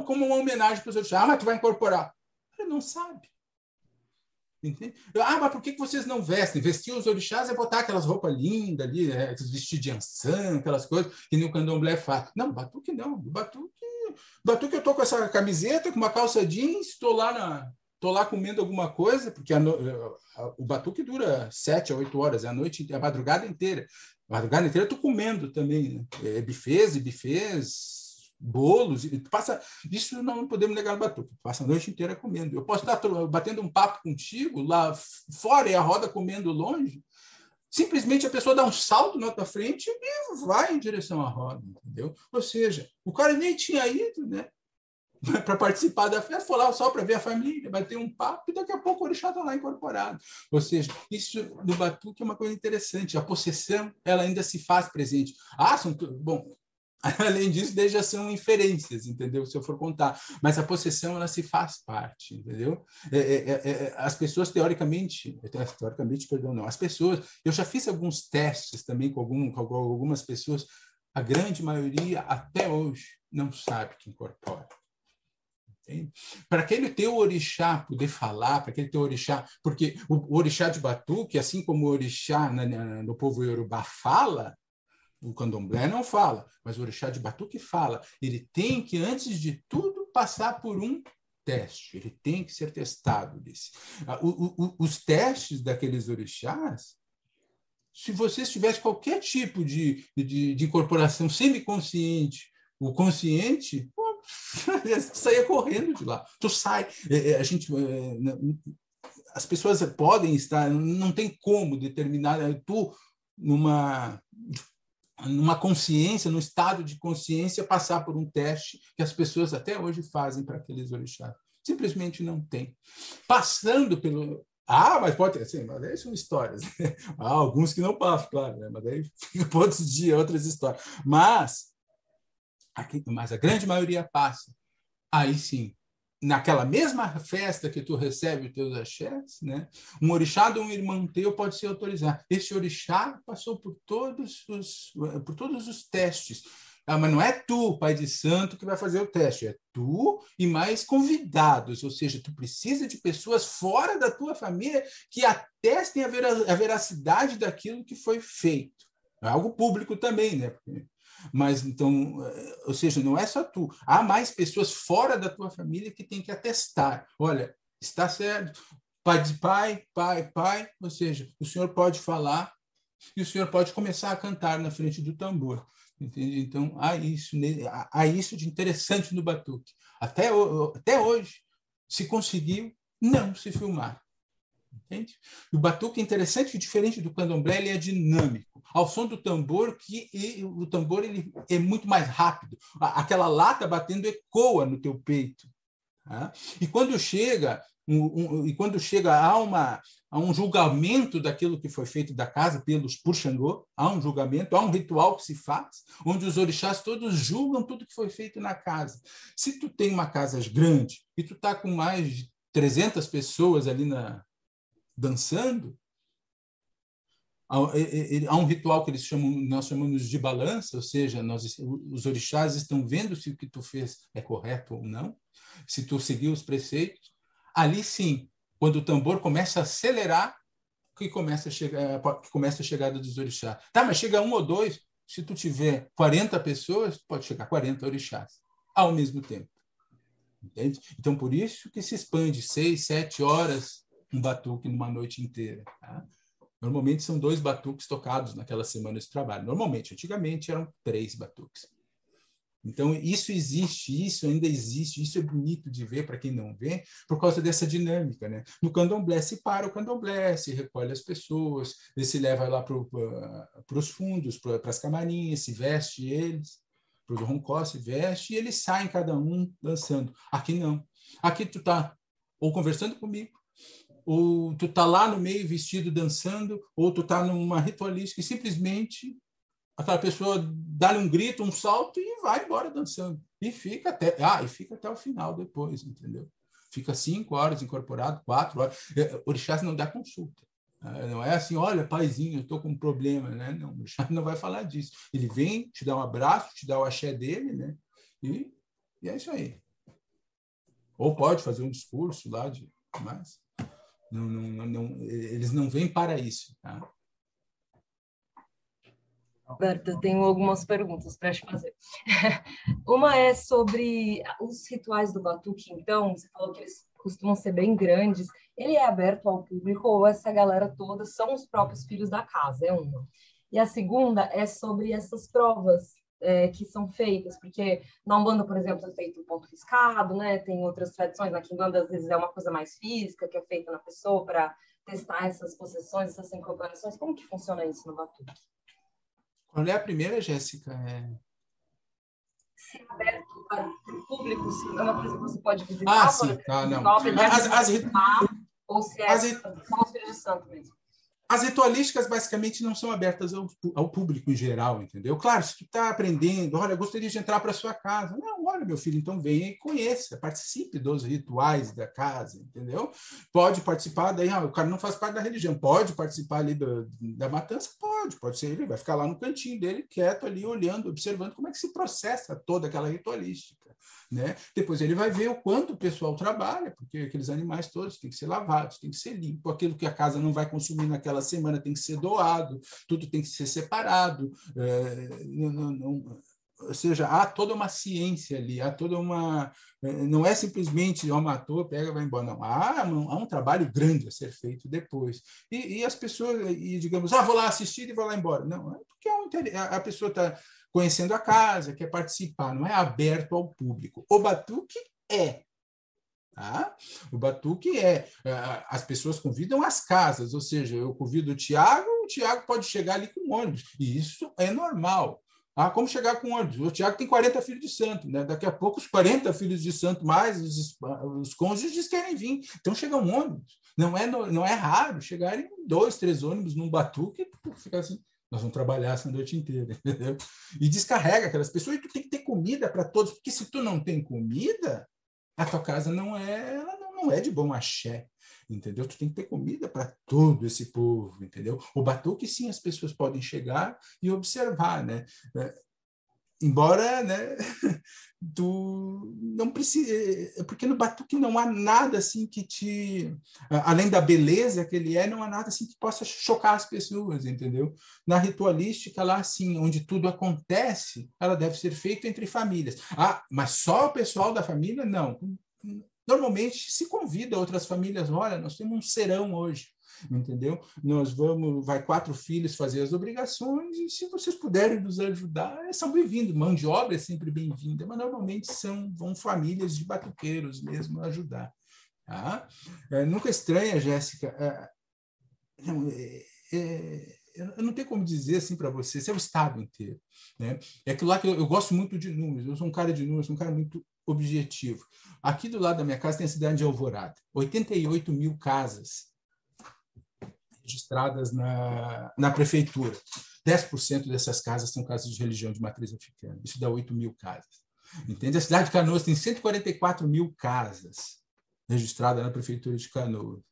como uma homenagem para os outros. Ah, mas tu vai incorporar. Ele não sabe. Entende? Ah, mas por que vocês não vestem? Vestir os orixás é botar aquelas roupas lindas ali, é, vestir de ançã, aquelas coisas que nem o candomblé faz. Não, batuque não. Batuque Batuque eu tô com essa camiseta, com uma calça jeans, estou lá na, tô lá comendo alguma coisa, porque a no, a, o batuque dura sete a oito horas, é a noite, a madrugada inteira. A madrugada inteira eu tô comendo também, né? É, bifes e bifes, bolos, passa, isso não podemos negar no batuque, passa a noite inteira comendo. Eu posso estar batendo um papo contigo lá fora e a roda comendo longe, simplesmente a pessoa dá um salto na tua frente e vai em direção à roda, entendeu? Ou seja, o cara nem tinha ido, né? Para participar da festa, foi lá só para ver a família, vai ter um papo, e daqui a pouco o orixá está lá incorporado. Ou seja, isso no batuque é uma coisa interessante. A possessão, ela ainda se faz presente. Ah, são, bom, Além disso, já são inferências, entendeu? Se eu for contar. Mas a possessão, ela se faz parte, entendeu? É, é, é, é as pessoas, teoricamente, teoricamente, perdão, não, as pessoas, eu já fiz alguns testes também com, algum, com algumas pessoas, a grande maioria, até hoje, não sabe que incorpora. Para aquele teu orixá poder falar, para aquele teu orixá, porque o, orixá de Batuque, assim como o orixá na, na, no povo iorubá fala, o candomblé não fala, mas o orixá de batuque fala. Ele tem que, antes de tudo, passar por um teste. Ele tem que ser testado. Desse. Ah, os testes daqueles orixás, se você tivesse qualquer tipo de, de, de incorporação semiconsciente, o consciente, saía correndo de lá. Tu sai. É, é, a gente, é, as pessoas podem estar, não tem como determinar. Tu, numa numa consciência, no estado de consciência, passar por um teste que as pessoas até hoje fazem para aqueles orixás. Simplesmente não tem. Passando pelo. Ah, mas pode ter, sim, mas aí são histórias. Há alguns que não passam, claro, né? mas aí fica outros dias, outras histórias. Mas, aqui, mas a grande maioria passa. Aí sim, naquela mesma festa que tu recebe os teus axés, né? um orixá de um irmão teu pode ser autorizado. Esse orixá passou por todos os, por todos os testes. Ah, mas não é tu, pai de santo, que vai fazer o teste, é tu e mais convidados, ou seja, tu precisa de pessoas fora da tua família que atestem a, veracidade daquilo que foi feito. É algo público também, né? Porque mas então, eh, ou seja, não é só tu. Há mais pessoas fora da tua família que tem que atestar. Olha, está certo. Pai de pai, pai, pai, ou seja, o senhor pode falar e o senhor pode começar a cantar na frente do tambor. Entende? Então, há isso, há isso de interessante no batuque. Até, até hoje, se conseguiu não se filmar. Entende? O batuque é interessante e diferente do candomblé, ele é dinâmico. Ao som do tambor, que e, o tambor ele é muito mais rápido. Aquela lata batendo ecoa no teu peito. Tá? E quando chega um, um, e quando chega a, uma, a um julgamento daquilo que foi feito da casa pelos por Xangô, há um julgamento, há um ritual que se faz, onde os orixás todos julgam tudo que foi feito na casa. Se tu tem uma casa grande e tu tá com mais de 300 pessoas ali na, dançando, há um ritual que eles chamam, nós chamamos de balança, ou seja, nós, os orixás estão vendo se o que tu fez é correto ou não, se tu seguiu os preceitos. Ali sim, quando o tambor começa a acelerar, que começa a chegar, que começa a chegada dos orixás. Tá, mas chega um ou dois, se tu tiver 40 pessoas, pode chegar 40 orixás ao mesmo tempo. Entende? Então, por isso que se expande seis, sete horas um batuque numa noite inteira. Tá? Normalmente são dois batuques tocados naquela semana de trabalho. Normalmente, antigamente eram três batuques. Então, isso existe, isso ainda existe, isso é bonito de ver para quem não vê, por causa dessa dinâmica. Né? No candomblé se para o candomblé, se recolhe as pessoas, se leva lá para os fundos, para as camarinhas, se veste eles, para o roncó, se veste, e eles saem cada um dançando. Aqui não. Aqui tu está ou conversando comigo, ou tu tá lá no meio vestido dançando, ou tu tá numa ritualística e simplesmente aquela pessoa dá um grito, um salto e vai embora dançando. E fica até, ah, e fica até o final depois, entendeu? Fica cinco horas incorporado, quatro horas. É, orixás não dá consulta. Né? Não é assim, olha, paizinho, eu estou com um problema, né? Não, o orixá não vai falar disso. Ele vem, te dá um abraço, te dá o axé dele, né? E, e é isso aí. Ou pode fazer um discurso lá de mas não, não, não, eles não vêm para isso. Tá?
Berta, tenho algumas perguntas para te fazer. Uma é sobre os rituais do Batuque, então, você falou que eles costumam ser bem grandes. Ele é aberto ao público ou essa galera toda são os próprios filhos da casa? É uma. E a segunda é sobre essas provas é, que são feitas, porque na Umbanda, por exemplo, é feito um ponto riscado, né? Tem outras tradições, na Kimbanda às vezes é uma coisa mais física, que é feita na pessoa para testar essas possessões, essas incorporações. Como que funciona isso no Batuque?
Qual é a primeira, Jéssica?
É... Se é aberto para o público, se é uma coisa que você pode visitar,
ah, sim. Ah, não. As, as,
ou se é as, filhos de santo mesmo.
As ritualísticas basicamente não são abertas ao, ao público em geral, entendeu? Claro, se tu está aprendendo, olha, gostaria de entrar para sua casa. Não, olha, meu filho, então venha e conheça, participe dos rituais da casa, entendeu? Pode participar, daí ah, o cara não faz parte da religião, pode participar ali do, da matança? Pode, pode ser, ele vai ficar lá no cantinho dele, quieto ali, olhando, observando como é que se processa toda aquela ritualística. Né? Depois ele vai ver o quanto o pessoal trabalha, porque aqueles animais todos têm que ser lavados, tem que ser limpo, aquilo que a casa não vai consumir naquela semana tem que ser doado, tudo tem que ser separado. É, não, não, não, ou seja, há toda uma ciência ali, há toda uma. É, não é simplesmente, ó, matou, pega, vai embora. Não, há um, há um trabalho grande a ser feito depois. E, e, as pessoas, e digamos, ah, vou lá assistir e vou lá embora. Não, é porque é um, a pessoa está conhecendo a casa, quer participar, não é aberto ao público. O batuque é. Tá? O batuque é, é, as pessoas convidam as casas, ou seja, eu convido o Tiago, o Tiago pode chegar ali com ônibus, e isso é normal. Ah, como chegar com ônibus? O Tiago tem 40 filhos de santo, né? Daqui a pouco os 40 filhos de santo mais os, os cônjuges querem vir. Então chega um ônibus. Não é, não é raro chegarem dois, três ônibus num batuque ficar assim, nós vamos trabalhar essa noite inteira, entendeu? E descarrega aquelas pessoas e tu tem que ter comida para todos, porque se tu não tem comida, a tua casa não é, ela não é de bom axé, entendeu? Tu tem que ter comida para todo esse povo, entendeu? O batuque sim as pessoas podem chegar e observar, né? É, embora, né, tu não precisa, é, é porque no batuque não há nada assim que te, além da beleza que ele é, não há nada assim que possa chocar as pessoas, entendeu? Na ritualística lá assim, onde tudo acontece, ela deve ser feita entre famílias. Ah, mas só o pessoal da família não. Normalmente se convida outras famílias, olha, nós temos um serão hoje entendeu? Nós vamos, vai quatro filhos fazer as obrigações e se vocês puderem nos ajudar, são bem-vindos. Mão de obra é sempre bem-vinda, mas normalmente são vão famílias de batuqueiros mesmo ajudar. Tá? É, nunca estranha, Jéssica. É, não, é, é, eu não tenho como dizer assim para você, é o estado inteiro. Né? É aquilo lá que eu, eu, gosto muito de números, eu sou um cara de números, um cara muito objetivo. Aqui do lado da minha casa tem a cidade de Alvorada, 88 mil casas registradas na, na prefeitura. 10% dessas casas são casas de religião de matriz africana. Isso dá 8 mil casas. Entende? A cidade de Canoas tem 144 mil casas registradas na prefeitura de Canoas.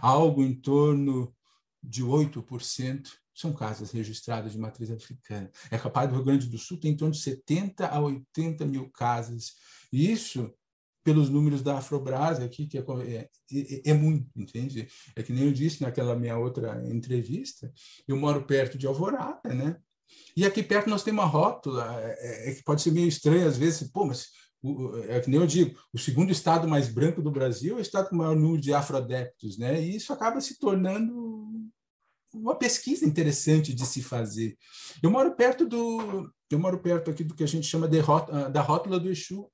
Algo em torno de 8% são casas registradas de matriz africana. É capaz do Rio Grande do Sul tem em torno de 70 a 80 mil casas. Isso pelos números da Afrobras aqui, que é, é, é, é, muito, entende? É que nem eu disse naquela minha outra entrevista, eu moro perto de Alvorada, né? E aqui perto nós temos uma rótula, é, é, é que pode ser meio estranho às vezes, pô, mas o, é que nem eu digo, o segundo estado mais branco do Brasil é o estado com o maior número de afrodeptos, né? E isso acaba se tornando uma pesquisa interessante de se fazer. Eu moro perto do, eu moro perto aqui do que a gente chama de rótula, da rótula do Exu,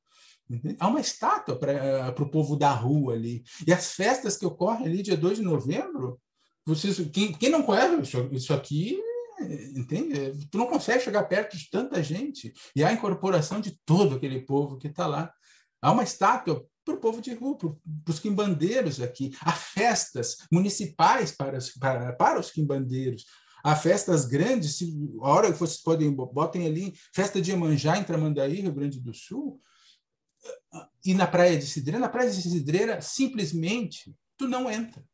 Há uma estátua para o povo da rua ali. E as festas que ocorrem ali dia 2 de novembro, vocês, quem, quem não conhece isso, isso aqui, entende? Tu não consegue chegar perto de tanta gente. E há a incorporação de todo aquele povo que está lá. Há uma estátua para o povo de rua, para os quimbandeiros aqui. Há festas municipais para, para, para os quimbandeiros. Há festas grandes, se, a hora que vocês podem, botem ali, festa de Iemanjá em Tramandaí, Rio Grande do Sul, e na praia de Cidreira, na praia de Cidreira, simplesmente, tu não entra.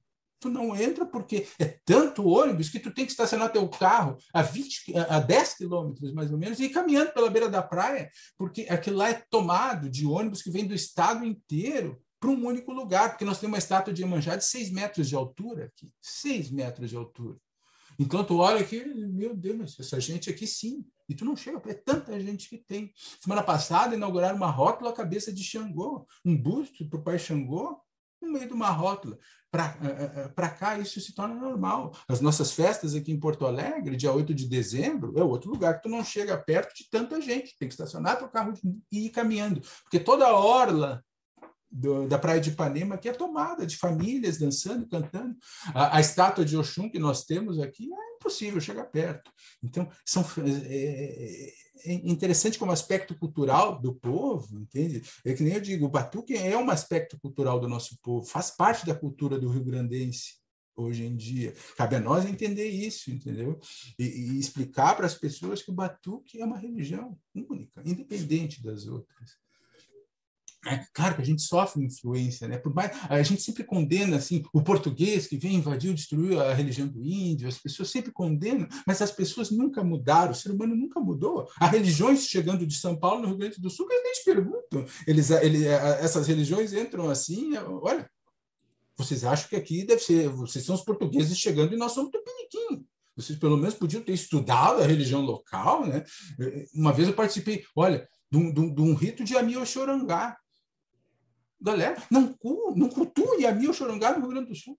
Tu não entra porque é tanto ônibus que tu tem que estacionar teu carro a, 20, a 10 quilômetros, mais ou menos, e ir caminhando pela beira da praia, porque aquilo lá é tomado de ônibus que vem do estado inteiro para um único lugar, porque nós temos uma estátua de Iemanjá de 6 metros de altura aqui, 6 metros de altura. Então tu olha aqui, meu Deus, essa gente aqui sim. E tu não chega, é tanta gente que tem. Semana passada inauguraram uma rótula à cabeça de Xangô, um busto para o pai Xangô, no meio de uma rótula. Para eh, eh, cá, isso se torna normal. As nossas festas aqui em Porto Alegre, dia 8 de dezembro, é outro lugar que tu não chega perto de tanta gente. Tem que estacionar teu carro e ir caminhando. Porque toda a orla do, da Praia de Ipanema, que é tomada de famílias dançando, cantando. A, a, estátua de Oxum que nós temos aqui é impossível chegar perto. Então, são, é, é, é interessante como aspecto cultural do povo, entende? É que nem eu digo, o batuque é um aspecto cultural do nosso povo, faz parte da cultura do Rio Grandense hoje em dia. Cabe a nós entender isso, entendeu? E, e explicar para as pessoas que o batuque é uma religião única, independente das outras. É, claro que a gente sofre influência, né? Por mais, a gente sempre condena assim o português que vem invadiu, destruiu a religião do índio. As pessoas sempre condenam, mas as pessoas nunca mudaram. O ser humano nunca mudou. Há religiões chegando de São Paulo no Rio Grande do Sul eles nem te perguntam. Eles, eles, essas religiões entram assim. Olha, vocês acham que aqui deve ser? Vocês são os portugueses chegando e nós somos tupiniquim. Vocês pelo menos podiam ter estudado a religião local, né? Uma vez eu participei, olha, de um, de um rito de Amiochorangá galera, não, não cultue a Mil Xorongá no Rio Grande do Sul.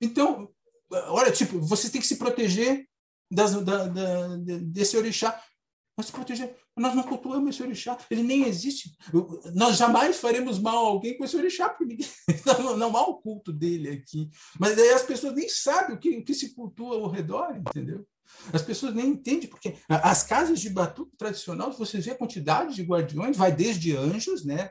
Então, olha, tipo, você tem que se proteger das, da, da, desse orixá. Mas se proteger, nós não cultuamos esse orixá, ele nem existe. Nós jamais faremos mal a alguém com esse orixá, porque ninguém, não, não, há o culto dele aqui. Mas aí as pessoas nem sabem o que, o que se cultua ao redor, entendeu? As pessoas nem entendem, porque as casas de batuque tradicional, você vê a quantidade de guardiões, vai desde anjos, né?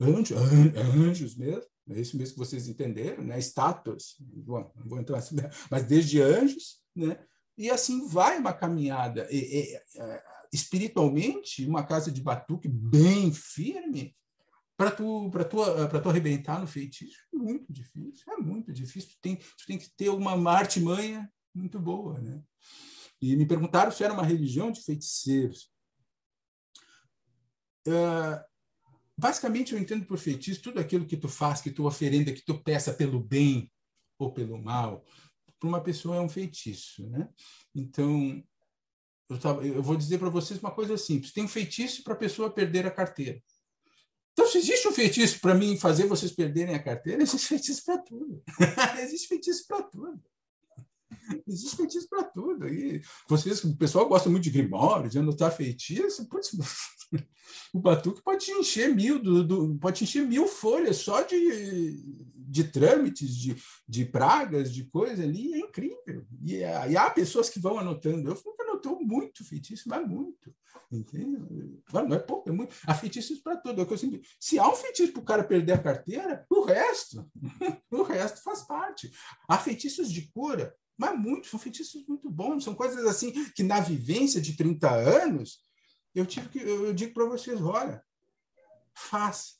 Anjos, anjos mesmo, é isso mesmo que vocês entenderam, né? estátuas, bom, não vou entrar assim, mas desde anjos, né? e assim vai uma caminhada. E, e, é, espiritualmente, uma casa de batuque bem firme, para tu para tu para tu arrebentar no feitiço é muito difícil é muito difícil tu tem tu tem que ter uma arte manha muito boa né e me perguntaram se era uma religião de feiticeiros uh, basicamente eu entendo por feitiço tudo aquilo que tu faz, que tu oferenda, que tu peça pelo bem ou pelo mal, para uma pessoa é um feitiço, né? Então, eu, tava, eu vou dizer para vocês uma coisa simples: tem um feitiço para a pessoa perder a carteira. Então, se existe um feitiço para mim fazer vocês perderem a carteira, existe feitiço para tudo. existe feitiço para tudo. Existe feitiço para tudo. E vocês, o pessoal gosta muito de grimório, de anotar feitiço. Putz, o batuque pode encher mil, do, do, pode encher mil folhas só de, de trâmites, de, de pragas, de coisa ali. É incrível. E, e há pessoas que vão anotando. Eu nunca anotou muito feitiço, mas muito. Entende? Não é pouco, é muito. Há feitiços para tudo. É sempre... Se há um feitiço para o cara perder a carteira, o resto, o resto faz parte. Há feitiços de cura mas muito, são feitiços muito bons, são coisas assim que na vivência de 30 anos, eu tive que eu digo para vocês, olha, faz.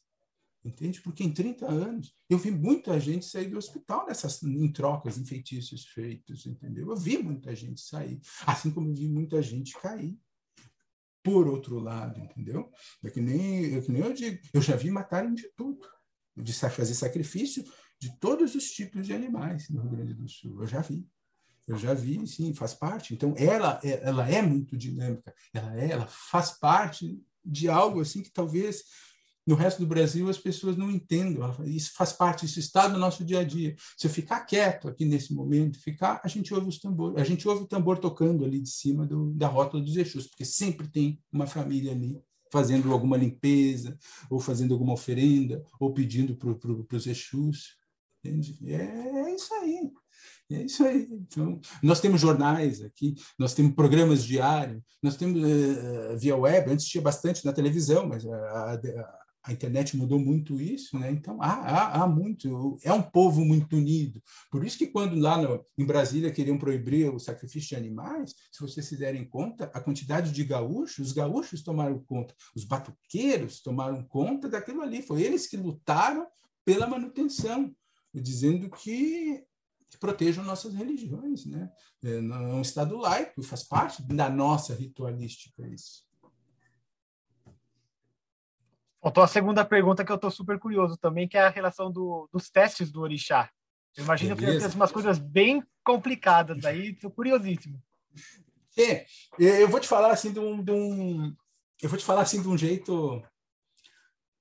Entende? Porque em 30 anos eu vi muita gente sair do hospital nessas em trocas, em feitiços feitos, entendeu? Eu vi muita gente sair, assim como eu vi muita gente cair. Por outro lado, entendeu? É que nem, é que nem eu digo, eu já vi matarem de tudo, de fazer sacrifício de todos os tipos de animais no Rio Grande do Sul. Eu já vi. Eu já vi, sim, faz parte. Então, ela, é, ela é muito dinâmica. Ela, é, ela faz parte de algo assim que talvez no resto do Brasil as pessoas não entendam. Isso faz parte, isso está no nosso dia a dia. Se eu ficar quieto aqui nesse momento, ficar, a gente ouve os tambores, a gente ouve o tambor tocando ali de cima do, da rótula dos Exus, porque sempre tem uma família ali fazendo alguma limpeza, ou fazendo alguma oferenda, ou pedindo para pro, os Exus. Entende? É, é isso aí. É isso aí. Então, nós temos jornais aqui, nós temos programas diários, nós temos uh, via web, antes tinha bastante na televisão, mas a, a, a internet mudou muito isso, né? Então há, há, há, muito, é um povo muito unido. Por isso que quando lá no, em Brasília queriam proibir o sacrifício de animais, se vocês se derem conta, a quantidade de gaúchos, os gaúchos tomaram conta, os batuqueiros tomaram conta daquilo ali. Foi eles que lutaram pela manutenção, dizendo que que protejam nossas religiões, né? É, é um Estado laico, faz parte da nossa ritualística isso.
Faltou a segunda pergunta que eu estou super curioso também, que é a relação do, dos testes do orixá. Eu imagino que tem umas coisas bem complicadas aí, estou curiosíssimo.
É, eu vou te falar assim de um, de um, eu vou te falar assim de um jeito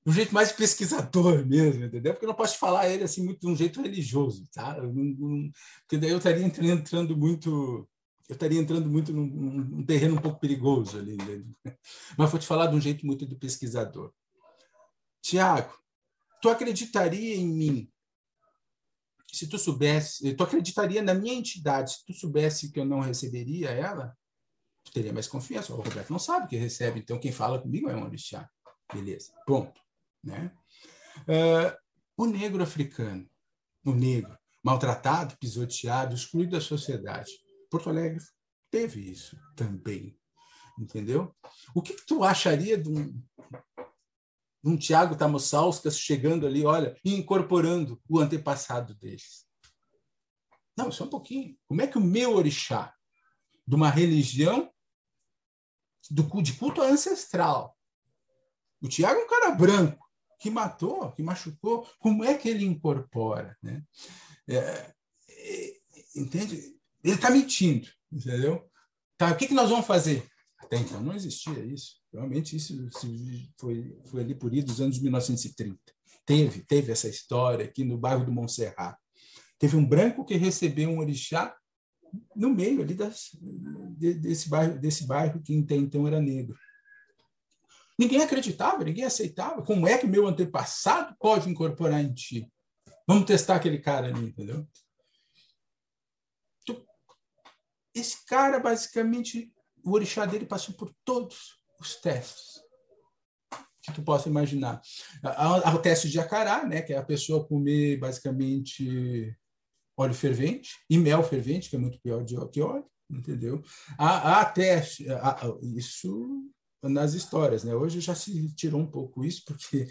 de um jeito mais pesquisador mesmo, entendeu? Porque eu não posso falar ele assim muito de um jeito religioso, tá? Não, não, porque daí eu estaria entrando muito eu estaria entrando muito num, num terreno um pouco perigoso ali. Né? Mas vou te falar de um jeito muito do pesquisador. Tiago, tu acreditaria em mim se tu soubesse, tu acreditaria na minha entidade se tu soubesse que eu não receberia ela? Tu teria mais confiança. O Roberto não sabe que recebe, então quem fala comigo é um orixá. Beleza, ponto. Né? Uh, o negro africano, o negro, maltratado, pisoteado, excluído da sociedade. Porto Alegre teve isso também, entendeu? O que, que tu acharia de um, um Tiago Tamosauskas chegando ali, olha, e incorporando o antepassado deles. Não, só um pouquinho. Como é que o meu orixá, de uma religião do, de culto ancestral, o Tiago é um cara branco, que matou, que machucou, como é que ele incorpora? Né? É, é, entende? Ele está mentindo, entendeu? Tá, o que, que nós vamos fazer? Até então não existia isso. Realmente isso foi, foi ali por aí dos anos 1930. Teve, teve essa história aqui no bairro do Montserrat. Teve um branco que recebeu um orixá no meio ali das, desse, bairro, desse bairro que até então era negro. Ninguém acreditava, ninguém aceitava. Como é que meu antepassado pode incorporar em ti? Vamos testar aquele cara ali, entendeu? Esse cara, basicamente, o orixá dele passou por todos os testes que tu possa imaginar. Há o teste de acará, né, que é a pessoa comer basicamente óleo fervente e mel fervente, que é muito pior que óleo, entendeu? Há, há teste, há, isso nas histórias, né? Hoje já se tirou um pouco isso, porque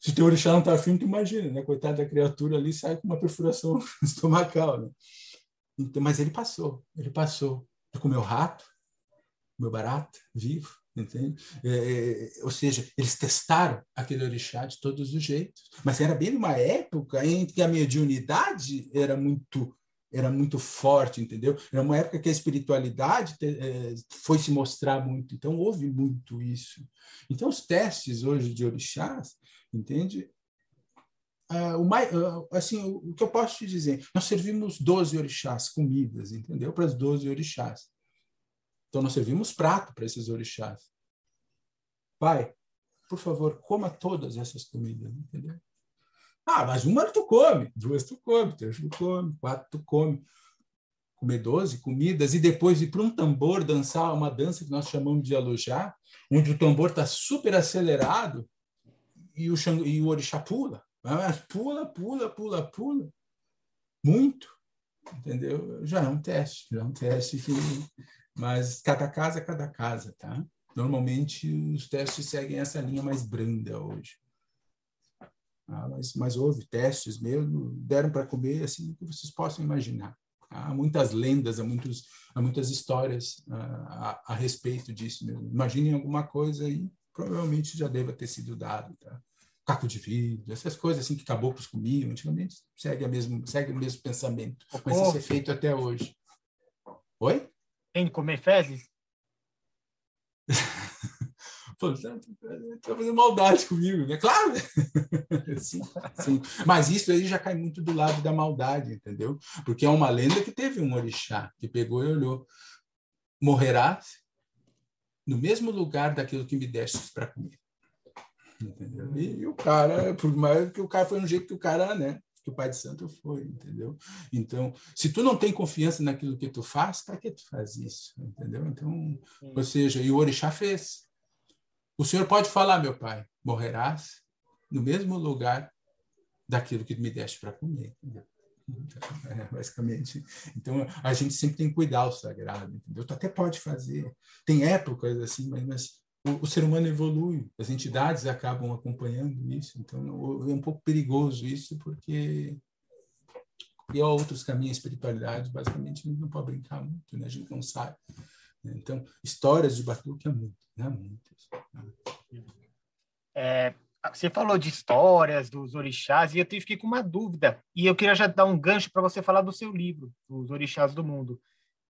se teu orixá não está afim, tu imagina, né? Coitada da criatura ali sai com uma perfuração estomacal, né? Então, mas ele passou, ele passou. Ele comeu rato, comeu barato, vivo, entende? É, é, ou seja, eles testaram aquele orixá de todos os jeitos. Mas era bem numa época em que a mediunidade era muito era muito forte, entendeu? Era uma época que a espiritualidade é, foi se mostrar muito, então houve muito isso. Então os testes hoje de orixás, entende? Uh, o, mais, uh, assim, o, que eu posso te dizer, nós servimos 12 orixás, comidas, entendeu? Para as 12 orixás. Então nós servimos prato para esses orixás. Pai, por favor, coma todas essas comidas, entendeu? Ah, mas uma tu come, duas tu come, três tu come, quatro tu come. Comer doze comidas e depois ir para um tambor dançar uma dança que nós chamamos de alujá, onde o tambor está super acelerado e o, e o orixá pula. Mas pula, pula, pula, pula. Muito. Entendeu? Já é um teste, já é um teste que. Mas cada casa é cada casa, tá? Normalmente os testes seguem essa linha mais branda hoje. Ah, mas, mas houve testes mesmo, deram para comer assim que vocês possam imaginar. Há muitas lendas, há, muitos, há muitas histórias ah, a, a, respeito disso mesmo. Imaginem alguma coisa aí, provavelmente já deva ter sido dado. Tá? Caco de vidro, essas coisas assim que caboclos comiam antigamente, segue, a mesmo, segue o mesmo pensamento. Mas isso é feito até hoje. Oi?
Tem de comer fezes?
Pô, tá, tá fazendo maldade comigo, né? Claro! sim, sim. Mas isso aí já cai muito do lado da maldade, entendeu? Porque é uma lenda que teve um orixá que pegou e olhou. Morrerás no mesmo lugar daquilo que me destes para comer. Entendeu? E, e, o cara, por mais que o cara foi um jeito que o cara, né? Que o pai de santo foi, entendeu? Então, se tu não tem confiança naquilo que tu faz, para que tu faz isso? Entendeu? Então, ou seja, e o orixá fez. O senhor pode falar, meu pai, morrerás no mesmo lugar daquilo que me deste para comer. Então, é, basicamente. Então, a gente sempre tem que cuidar o sagrado, entendeu? Tu até pode fazer. Tem épocas assim, mas, mas o, o, ser humano evolui, as entidades acabam acompanhando isso. Então, é um pouco perigoso isso, porque e há outros caminhos, a espiritualidade, basicamente, a gente não pode brincar muito, né? a gente não sabe. Né? Então, histórias de Batuque é muito, né? muitas.
É, você falou de histórias dos orixás e eu fiquei com uma dúvida. E eu queria já dar um gancho para você falar do seu livro, Os Orixás do Mundo.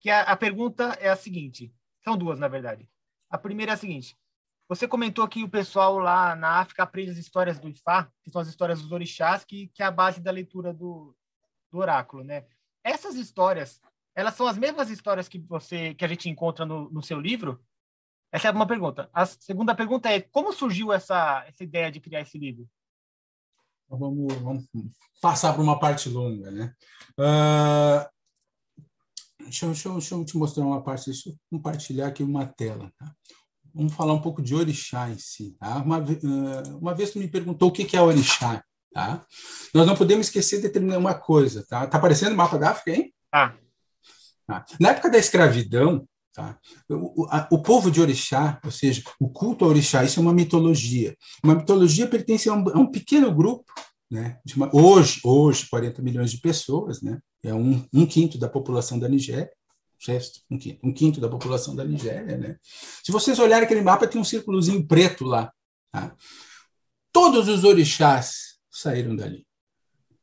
Que a, a, pergunta é a seguinte: são duas, na verdade. A primeira é a seguinte: você comentou que o pessoal lá na África aprende as histórias do Ifá, que são as histórias dos orixás, que, que é a base da leitura do, do oráculo, né? Essas histórias, elas são as mesmas histórias que você que a gente encontra no, no seu livro? Essa é uma pergunta. A segunda pergunta é como surgiu essa, essa ideia de criar esse livro?
Então, vamos, vamos passar para uma parte longa, né? Uh, deixa, deixa, deixa, eu te mostrar uma parte, deixa eu compartilhar aqui uma tela. Tá? Vamos falar um pouco de orixá em si. Tá? Uma, uh, uma vez tu me perguntou o que é orixá. Tá? Nós não podemos esquecer de determinar uma coisa. Tá, tá aparecendo o mapa da África, hein?
Ah.
Tá. Na época da escravidão, Tá? O, a, o, povo de Orixá, ou seja, o culto a Orixá, isso é uma mitologia. Uma mitologia pertence a um, a um pequeno grupo, né? Uma, hoje, hoje, 40 milhões de pessoas, né? é um, um quinto da população da Nigéria, um quinto, um quinto da população da Nigéria. Né? Se vocês olharem aquele mapa, tem um círculozinho preto lá. Tá? Todos os orixás saíram dali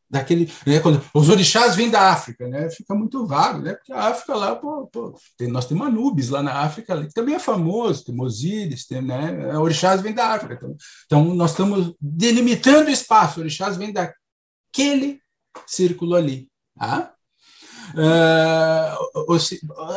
daquele, né, quando os orixás vêm da África, né, fica muito vago, né, porque a África lá, pô, pô, tem, nós temos Anubis lá na África, que também é famoso, tem Osíris, tem, né, orixás vêm da África, então, então nós estamos delimitando o espaço, orixás vêm daquele círculo ali, tá? Uh,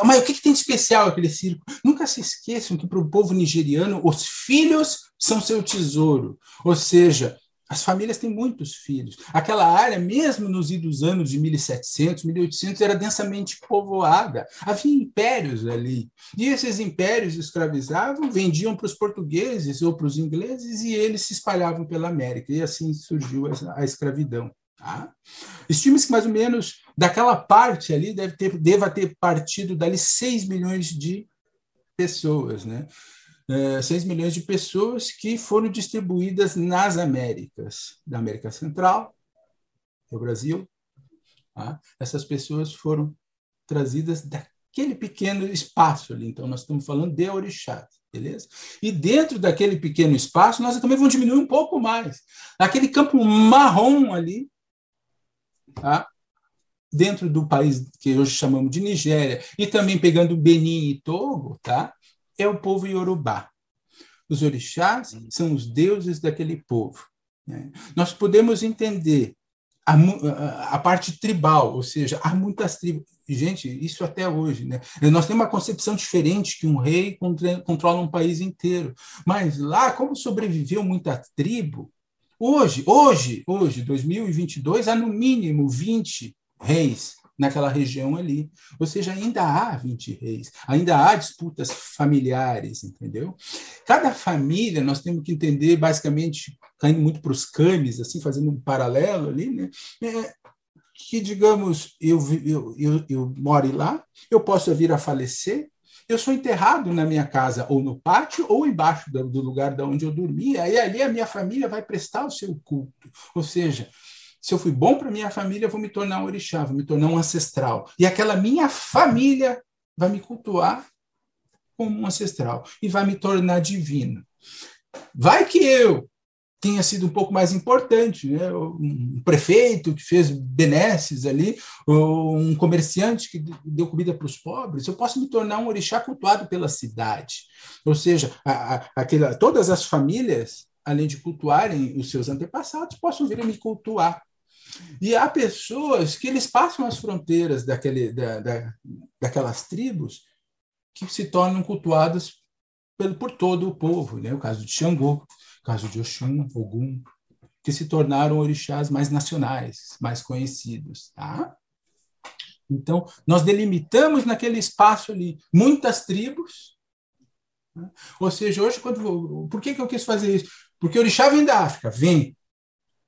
mas o que, que, tem de especial aquele círculo? Nunca se esqueçam que para o povo nigeriano os filhos são seu tesouro, ou seja, as famílias têm muitos filhos. Aquela área, mesmo nos idos anos de 1700, 1800, era densamente povoada. Havia impérios ali. E esses impérios escravizavam, vendiam para os portugueses ou para os ingleses e eles se espalhavam pela América. E assim surgiu a escravidão. Tá? Estima-se que mais ou menos daquela parte ali deve ter, deva ter partido dali 6 milhões de pessoas. Né? 6 é, milhões de pessoas que foram distribuídas nas Américas, da América Central, do Brasil. Tá? Essas pessoas foram trazidas daquele pequeno espaço ali. Então, nós estamos falando de orixás, beleza? E dentro daquele pequeno espaço, nós também vamos diminuir um pouco mais. Aquele campo marrom ali, tá? dentro do país que hoje chamamos de Nigéria, e também pegando Benin e Togo, tá? É o povo iorubá. Os orixás são os deuses daquele povo. Né? Nós podemos entender a, a, a, parte tribal, ou seja, há muitas tribos. Gente, isso até hoje, né? Nós temos uma concepção diferente que um rei controla um país inteiro. Mas lá, como sobreviveu muita tribo, hoje, hoje, hoje, 2022, há no mínimo 20 reis naquela região ali. Ou seja, ainda há 20 reis, ainda há disputas familiares, entendeu? Cada família, nós temos que entender, basicamente, caindo muito para os cames, assim, fazendo um paralelo ali, né? É, que, digamos, eu, eu, eu, eu moro lá, eu posso vir a falecer, eu sou enterrado na minha casa, ou no pátio, ou embaixo do, lugar de onde eu dormia, e ali a minha família vai prestar o seu culto. Ou seja, se eu fui bom para minha família, eu vou me tornar um orixá, vou me tornar um ancestral. E aquela minha família vai me cultuar como um ancestral e vai me tornar divino. Vai que eu tenha sido um pouco mais importante, né? um prefeito que fez benesses ali, ou um comerciante que deu comida para os pobres, eu posso me tornar um orixá cultuado pela cidade. Ou seja, a, a, aquela, todas as famílias, além de cultuarem os seus antepassados, possam vir a me cultuar. E há pessoas que eles passam as fronteiras daquele, da, da, daquelas tribos que se tornam cultuadas pelo, por todo o povo. Né? O caso de Xangô, o caso de Oxum, Ogum, que se tornaram orixás mais nacionais, mais conhecidos. Tá? Então, nós delimitamos naquele espaço ali muitas tribos. Né? Ou seja, hoje, quando. Por que, que eu quis fazer isso? Porque orixá vem da África, vem.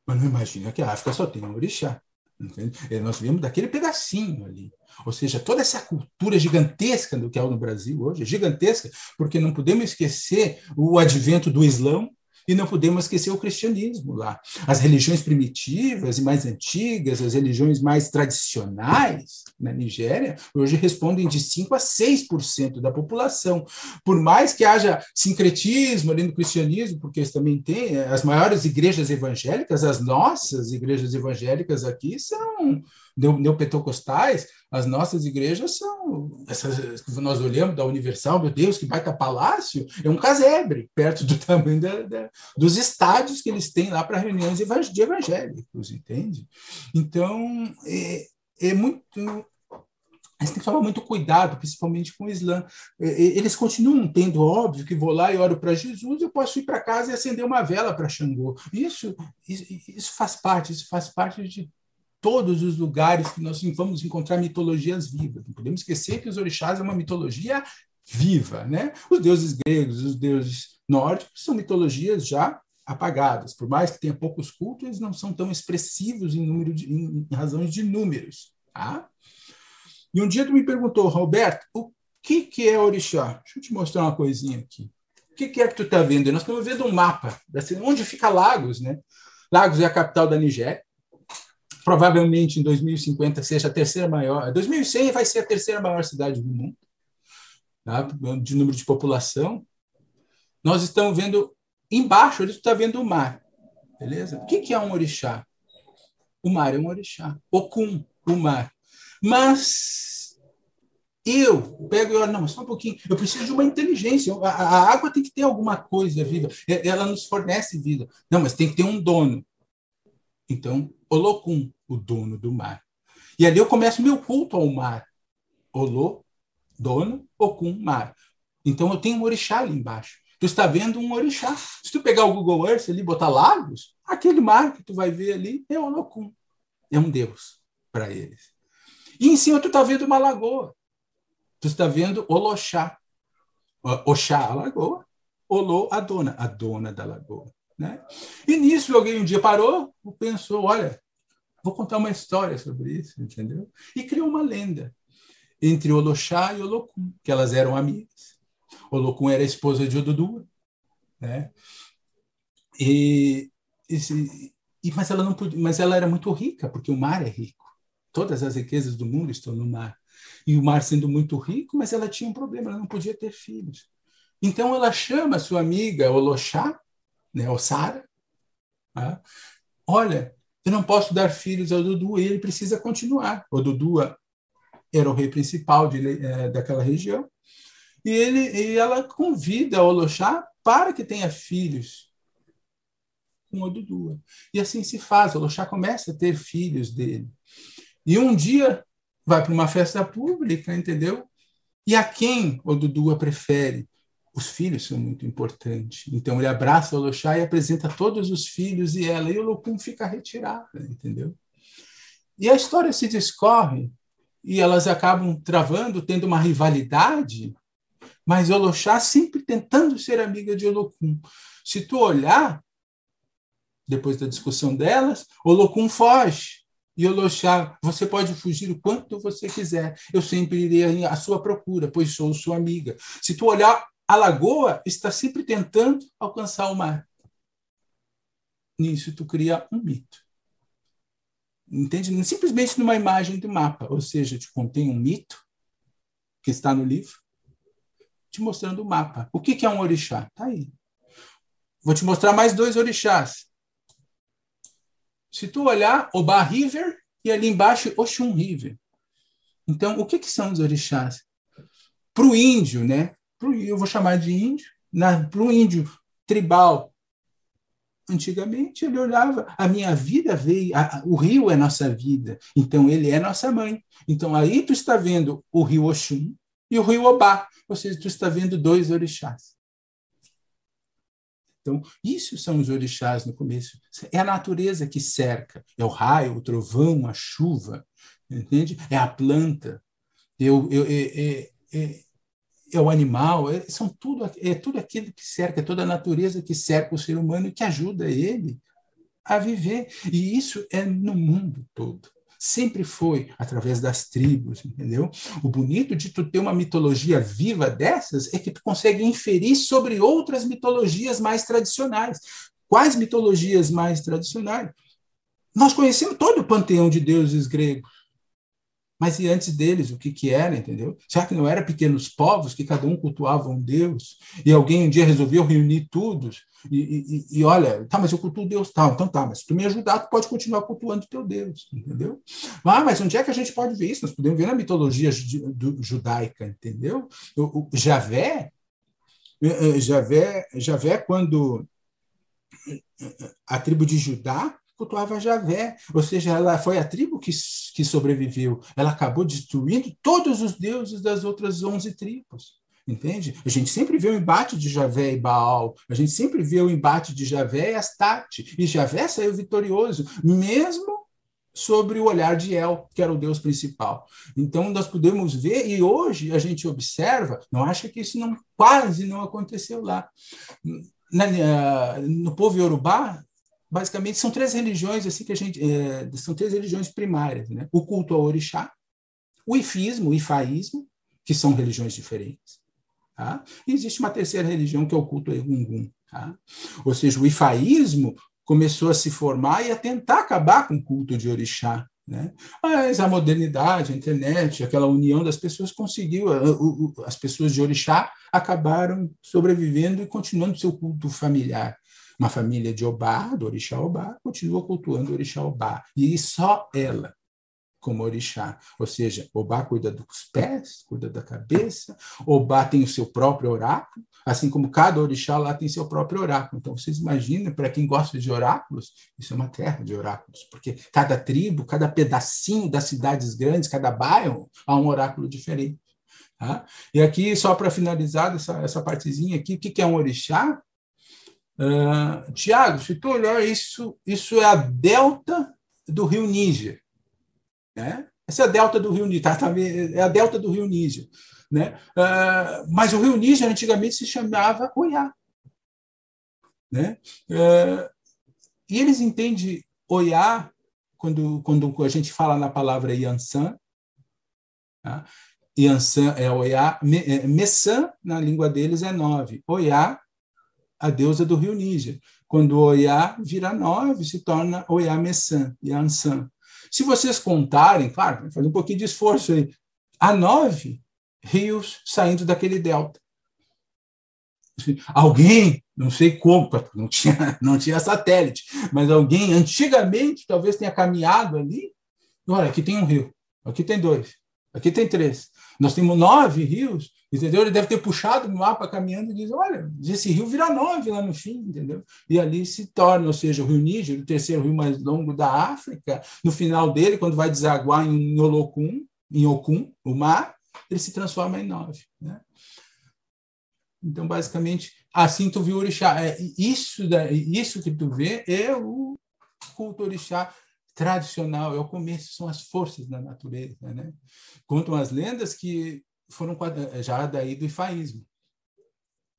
Mas não imagina que a África só tem um orixá. Entende? Nós vimos daquele pedacinho ali. Ou seja, toda essa cultura gigantesca do que é no Brasil hoje, é gigantesca, porque não podemos esquecer o advento do Islã, E não podemos esquecer o cristianismo lá. As religiões primitivas e mais antigas, as religiões mais tradicionais na Nigéria, hoje respondem de 5 a 6% da população. Por mais que haja sincretismo ali no cristianismo, porque eles também têm as maiores igrejas evangélicas, as nossas igrejas evangélicas aqui são neopentecostais, as nossas igrejas são, essas, nós olhamos da Universal, meu Deus, que baita palácio, é um casebre, perto do tamanho da, da, dos estádios que eles têm lá para reuniões de evangélicos, entende? Então, é, é muito gente tem que tomar muito cuidado, principalmente com o Islã. Eles continuam tendo, óbvio, que vou lá e oro para Jesus, eu posso ir para casa e acender uma vela para Xangô. Isso, isso, isso faz parte, isso faz parte de todos os lugares que nós vamos encontrar mitologias vivas. Não podemos esquecer que os orixás é uma mitologia viva, né? Os deuses gregos, os deuses nórdicos são mitologias já apagadas. Por mais que tenha poucos cultos, eles não são tão expressivos em número de, em, em razões de números, tá? E um dia tu me perguntou, Roberto, o que que é orixá? Deixa eu te mostrar uma coisinha aqui. O que, que é que tu está vendo? Nós estamos vendo um mapa, onde fica Lagos, né? Lagos é a capital da Nigéria provavelmente em 2050 seja a terceira maior, 2100 vai ser a terceira maior cidade do mundo, tá? de número de população. Nós estamos vendo embaixo, a gente está vendo o mar, beleza? O que, é um orixá? O mar é um orixá. Okun, o mar. Mas eu pego e olho, não, só um pouquinho, eu preciso de uma inteligência. A, a, água tem que ter alguma coisa viva, ela nos fornece vida. Não, mas tem que ter um dono. Então, Olokun, o dono do mar. E ali eu começo meu culto ao mar. Olo, dono, Okun, mar. Então eu tenho um orixá ali embaixo. Tu está vendo um orixá. Se tu pegar o Google Earth ali e botar lagos, aquele mar que tu vai ver ali é Olokun. É um deus para eles. E em cima tu está vendo uma lagoa. Tu está vendo Oloxá. Oxá, a lagoa. Olô, a dona, a dona da lagoa. Né? E nisso alguém um dia parou pensou, olha, vou contar uma história sobre isso, entendeu? E criou uma lenda entre Oloxá e Olokun, que elas eram amigas. Olokun era esposa de Odudua, né? E, e, mas ela não podia, mas ela era muito rica, porque o mar é rico. Todas as riquezas do mundo estão no mar. E o mar sendo muito rico, mas ela tinha um problema, ela não podia ter filhos. Então ela chama sua amiga Oloxá né, o Sara, né? olha, eu não posso dar filhos ao Dudu, ele precisa continuar. O Dudu era o rei principal de, é, daquela região, e, ele, e ela convida o Oloxá para que tenha filhos com o Dudu. E assim se faz, o Oloxá começa a ter filhos dele. E um dia vai para uma festa pública, entendeu? E a quem o Dudu prefere? Os filhos são muito importantes. Então ele abraça o e apresenta todos os filhos e ela, e o Locum fica retirada, entendeu? E a história se discorre e elas acabam travando, tendo uma rivalidade, mas Oloxá sempre tentando ser amiga de Olocum. Se tu olhar, depois da discussão delas, Olocum foge. E Oloxá, você pode fugir o quanto você quiser. Eu sempre irei à sua procura, pois sou sua amiga. Se tu olhar a lagoa está sempre tentando alcançar o mar. Nisso tu cria um mito. Entende? Simplesmente numa imagem de mapa, ou seja, te contém um mito que está no livro, te mostrando o mapa. O que é um orixá? Está aí. Vou te mostrar mais dois orixás. Se tu olhar, Oba River e ali embaixo Oxum River. Então, o que, que são os orixás? Para o índio, né? Eu vou chamar de índio, para o índio tribal. Antigamente ele olhava, a minha vida veio, a, o rio é nossa vida, então ele é nossa mãe. Então aí tu está vendo o rio Oxum e o rio Obá, ou seja, tu está vendo dois orixás. Então, isso são os orixás no começo. É a natureza que cerca. É o raio, o trovão, a chuva, entende? É a planta. Eu, eu, é, é, é o animal, é, são tudo, é tudo aquilo que cerca, é toda a natureza que cerca o ser humano e que ajuda ele a viver. E isso é no mundo todo. sempre foi através das tribos, entendeu? O bonito de tu ter uma mitologia viva dessas é que tu consegue inferir sobre outras mitologias mais tradicionais. Quais mitologias mais tradicionais? Nós conhecemos todo o panteão de deuses gregos. Mas e antes deles, o que, que era, entendeu? Será que não eram pequenos povos que cada um cultuava um Deus? E alguém um dia resolveu reunir tudo? E, e, e olha, tá, mas eu cultuo Deus tal. Então tá, mas se tu me ajudar, tu pode continuar cultuando teu Deus, entendeu? Ah, mas onde é que a gente pode ver isso? Nós podemos ver na mitologia judaica, entendeu? O, o Javé, eh, eh, Javé, Javé, quando a tribo de Judá cultuava Javé, ou seja, ela foi a tribo que, que sobreviveu. Ela acabou destruindo todos os deuses das outras onze tribos. Entende? A gente sempre vê o embate de Javé e Baal, a gente sempre vê o embate de Javé e Astarte, e Javé saiu vitorioso, mesmo sobre o olhar de El, que era o deus principal. Então, nós podemos ver, e hoje a gente observa, não acha que isso não quase não aconteceu lá. Na, no povo iorubá, basicamente são três religiões assim que a gente é, são três religiões primárias, né? O culto ao orixá, o ifismo, o ifaísmo, que são religiões diferentes, tá? E existe uma terceira religião que é o culto ao Egungun, tá? Ou seja, o ifaísmo começou a se formar e a tentar acabar com o culto de orixá, né? Mas a modernidade, a internet, aquela união das pessoas conseguiu, as pessoas de orixá acabaram sobrevivendo e continuando seu culto familiar uma família de Obá, do orixá Obá, continua cultuando o orixá Obá. E só ela como orixá. Ou seja, Obá cuida dos pés, cuida da cabeça, Obá tem o seu próprio oráculo, assim como cada orixá lá tem seu próprio oráculo. Então, vocês imaginam, para quem gosta de oráculos, isso é uma terra de oráculos, porque cada tribo, cada pedacinho das cidades grandes, cada bairro, há um oráculo diferente. Tá? E aqui, só para finalizar essa, essa partezinha aqui, o que, que é um orixá? Uh, Tiago, se tu olhar isso, isso é a delta do rio Níger. Né? Essa é a delta do rio Níger, tá, tá, é a delta do rio Níger. Né? Uh, mas o rio Níger antigamente se chamava Oiá. Né? Uh, e eles entendem Oiá quando, quando a gente fala na palavra Yansan. Tá? Yansan é Oiá. É, Messan, na língua deles, é nove. Oiá a deusa do rio Níger. Quando Oiá vira nove, se torna Oiá Messan, Yansan. Se vocês contarem, claro, fazer um pouquinho de esforço aí, há nove rios saindo daquele delta. Alguém, não sei como, não tinha, não tinha satélite, mas alguém antigamente talvez tenha caminhado ali. Olha, aqui tem um rio, aqui tem dois, aqui tem três. Nós temos nove rios Entendeu? Ele deve ter puxado o mapa caminhando e diz: olha, esse rio vira nove lá no fim, entendeu? E ali se torna, ou seja, o rio Níger, o terceiro rio mais longo da África, no final dele, quando vai desaguar em Olocum, em Okun, o mar, ele se transforma em nove. Né? Então, basicamente, assim tu viu o orixá. É, isso, isso que tu vê é o culto orixá tradicional, é o começo, são as forças da natureza. Né? Contam as lendas que foram já daí do ifaísmo.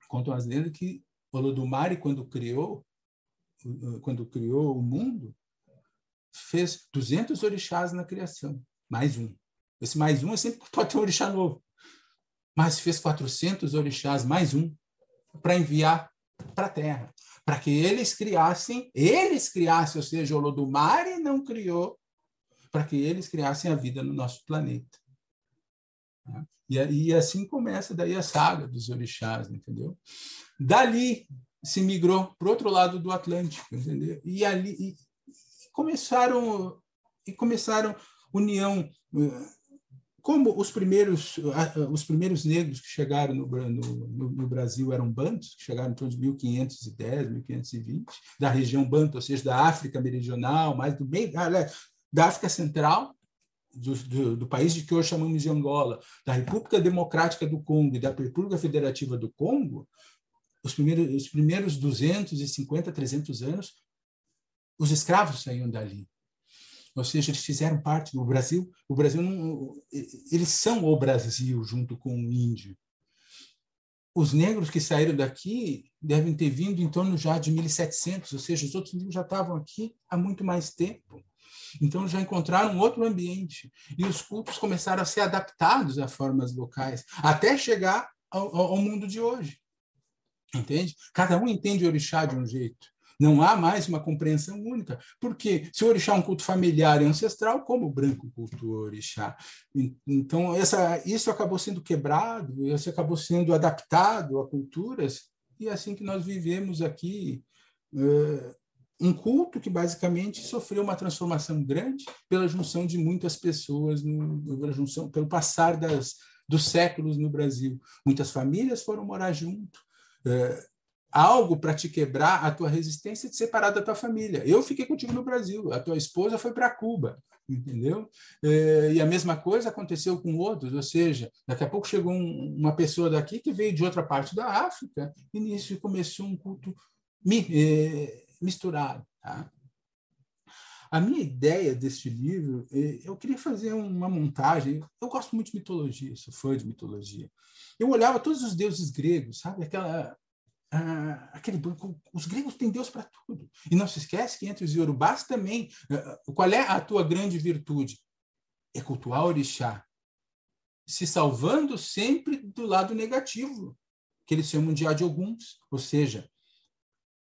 Contam as lendas que Olodumare, quando criou, quando criou o mundo, fez 200 orixás na criação, mais um. Esse mais um é sempre pode ter um orixá novo. Mas fez 400 orixás, mais um, para enviar para a Terra, para que eles criassem, eles criassem, ou seja, Olodumare não criou, para que eles criassem a vida no nosso planeta. E, e assim começa daí a saga dos orixás, entendeu? Dali se migrou para outro lado do Atlântico, entendeu? E ali e começaram e começaram união como os primeiros os primeiros negros que chegaram no, no, no Brasil eram bantos, que chegaram em torno de 1510, 1520, da região banto, ou seja, da África meridional, mais do meio da África Central, do, do, do, país de que hoje chamamos de Angola, da República Democrática do Congo e da República Federativa do Congo, os primeiros, os primeiros 250, 300 anos, os escravos saíam dali. Ou seja, eles fizeram parte do Brasil. O Brasil não, eles são o Brasil junto com o índio. Os negros que saíram daqui devem ter vindo em torno já de 1700, ou seja, os outros negros já estavam aqui há muito mais tempo. Então já encontraram outro ambiente e os cultos começaram a ser adaptados a formas locais, até chegar ao, ao mundo de hoje. Entende? Cada um entende o orixá de um jeito. Não há mais uma compreensão única. Porque se o orixá é um culto familiar e ancestral, como o branco cultua o orixá? Então, essa, isso acabou sendo quebrado, isso acabou sendo adaptado a culturas, e é assim que nós vivemos aqui. Uh, um culto que basicamente sofreu uma transformação grande pela junção de muitas pessoas, no, pela junção, pelo passar das, dos séculos no Brasil. Muitas famílias foram morar junto. Uh, algo para te quebrar a tua resistência de separar da tua família. Eu fiquei contigo no Brasil, a tua esposa foi para Cuba, entendeu? É, e a mesma coisa aconteceu com outros, ou seja, daqui a pouco chegou um, uma pessoa daqui que veio de outra parte da África, e nisso começou um culto é, misturado. Tá? A minha ideia deste livro, é, eu queria fazer uma montagem. Eu gosto muito de mitologia, sou fã de mitologia. Eu olhava todos os deuses gregos, sabe? Aquela ah, aquele os gregos têm Deus para tudo. E não se esquece que entre os iorubás também, uh, qual é a tua grande virtude? É cultuar o orixá, se salvando sempre do lado negativo, que eles chamam de adioguns, ou seja,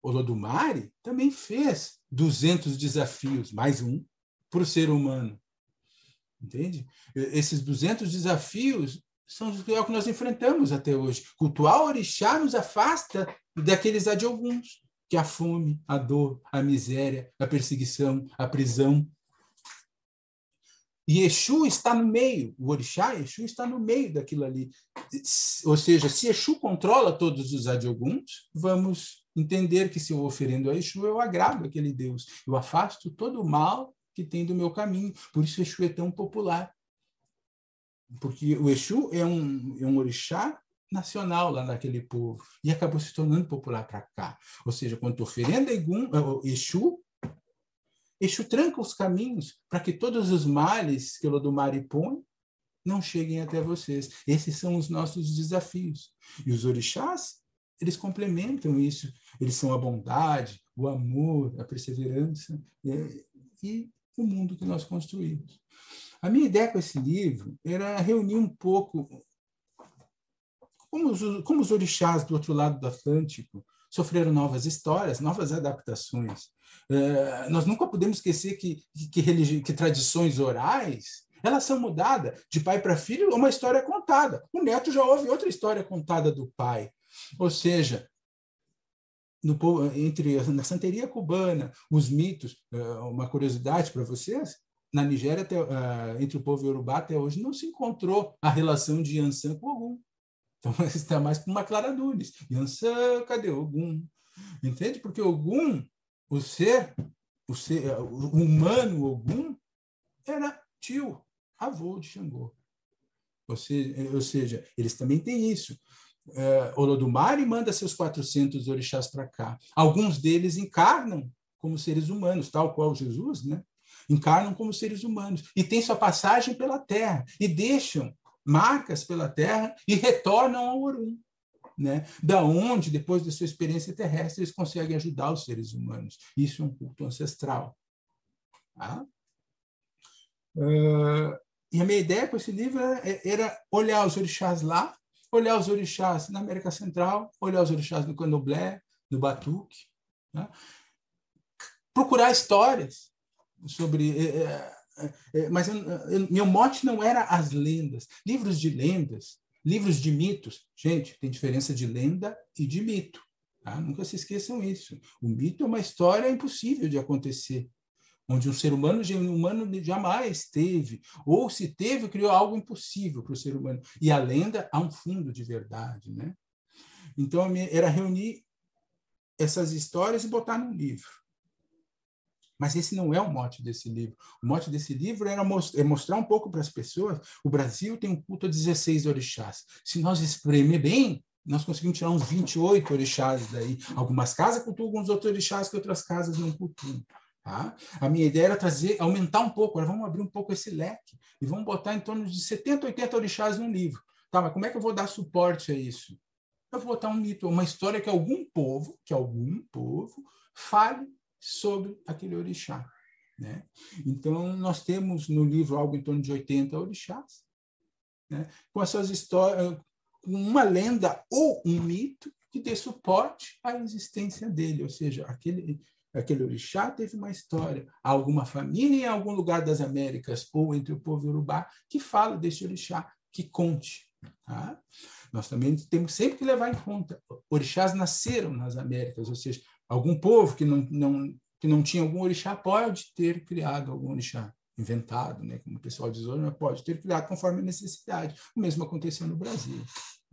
Olodumare também fez 200 desafios, mais um, para o ser humano. Entende? Esses 200 desafios são é o que nós enfrentamos até hoje. Cultuar orixá nos afasta daqueles adioguns, que é a fome, a dor, a miséria, a perseguição, a prisão. E Exu está no meio, o orixá, Exu está no meio daquilo ali. Ou seja, se Exu controla todos os adioguns, vamos entender que se eu oferendo a Exu, eu agrado aquele Deus. Eu afasto todo o mal que tem do meu caminho. Por isso Exu é tão popular porque o Exu é um, é um orixá nacional lá naquele povo e acabou se tornando popular para cá. Ou seja, quando tu oferenda Egum, eh, Exu, Exu tranca os caminhos para que todos os males que o Lodumare põe não cheguem até vocês. Esses são os nossos desafios. E os orixás, eles complementam isso. Eles são a bondade, o amor, a perseverança eh, e o mundo que nós construímos. A minha ideia com esse livro era reunir um pouco como os, como os orixás do outro lado do Atlântico sofreram novas histórias, novas adaptações. É, nós nunca podemos esquecer que, que, que tradições orais elas são mudadas de pai para filho, uma história é contada. O neto já ouve outra história contada do pai. Ou seja, no, entre na santeria cubana, os mitos, é, uma curiosidade para vocês, na Nigéria, até, uh, entre o povo iorubá até hoje, não se encontrou a relação de Yansan com Ogum. Então, está mais para uma Clara Nunes. Yansan, cadê Ogum? Entende? Porque Ogum, o ser, o ser o humano Ogum, era tio, avô de Xangô. Ou seja, ou seja eles também têm isso. Uh, Olodumare manda seus 400 orixás para cá. Alguns deles encarnam como seres humanos, tal qual Jesus, né? encarnam como seres humanos e têm sua passagem pela Terra e deixam marcas pela Terra e retornam ao Orum. Né? Da onde, depois da sua experiência terrestre, eles conseguem ajudar os seres humanos. Isso é um culto ancestral. Tá? Uh, e a minha ideia com esse livro era, era, olhar os orixás lá, olhar os orixás na América Central, olhar os orixás no Candomblé, no Batuque, né? procurar histórias sobre. É, é, é, mas eu, eu, meu mote não era as lendas. Livros de lendas, livros de mitos. Gente, tem diferença de lenda e de mito. Tá? Nunca se esqueçam isso. O mito é uma história impossível de acontecer, onde um ser humano, um humano jamais teve, ou se teve, criou algo impossível para o ser humano. E a lenda há um fundo de verdade, né? Então era reunir essas histórias e botar num livro. Mas esse não é o mote desse livro. O mote desse livro era é mostrar um pouco para as pessoas. O Brasil tem um culto a 16 orixás. Se nós espremer bem, nós conseguimos tirar uns 28 orixás daí. Algumas casas cultuam alguns outros orixás que outras casas não cultuam. Tá? A minha ideia era trazer, aumentar um pouco. Agora vamos abrir um pouco esse leque e vamos botar em torno de 70, 80 orixás no livro. Tá, mas como é que eu vou dar suporte a isso? Eu vou botar um mito, uma história que algum povo, que algum povo, fale sobre aquele orixá. Né? Então, nós temos no livro algo em torno de 80 orixás, né? com as suas histórias, com uma lenda ou um mito que dê suporte à existência dele, ou seja, aquele, aquele orixá teve uma história, alguma família em algum lugar das Américas ou entre o povo urubá que fala desse orixá, que conte. Tá? Nós também temos sempre que levar em conta, orixás nasceram nas Américas, ou seja, algum povo que não, não, que não tinha algum orixá pode ter criado algum orixá inventado, né? como o pessoal diz hoje, mas pode ter criado conforme a necessidade. O mesmo aconteceu no Brasil.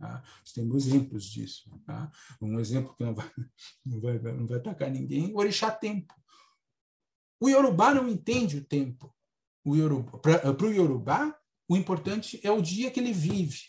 Tá? Nós temos exemplos disso. Tá? Um exemplo que não vai, não vai, não vai atacar ninguém, o orixá tempo. O Yorubá não entende o tempo. Para o Yorubá, o importante é o dia que ele vive.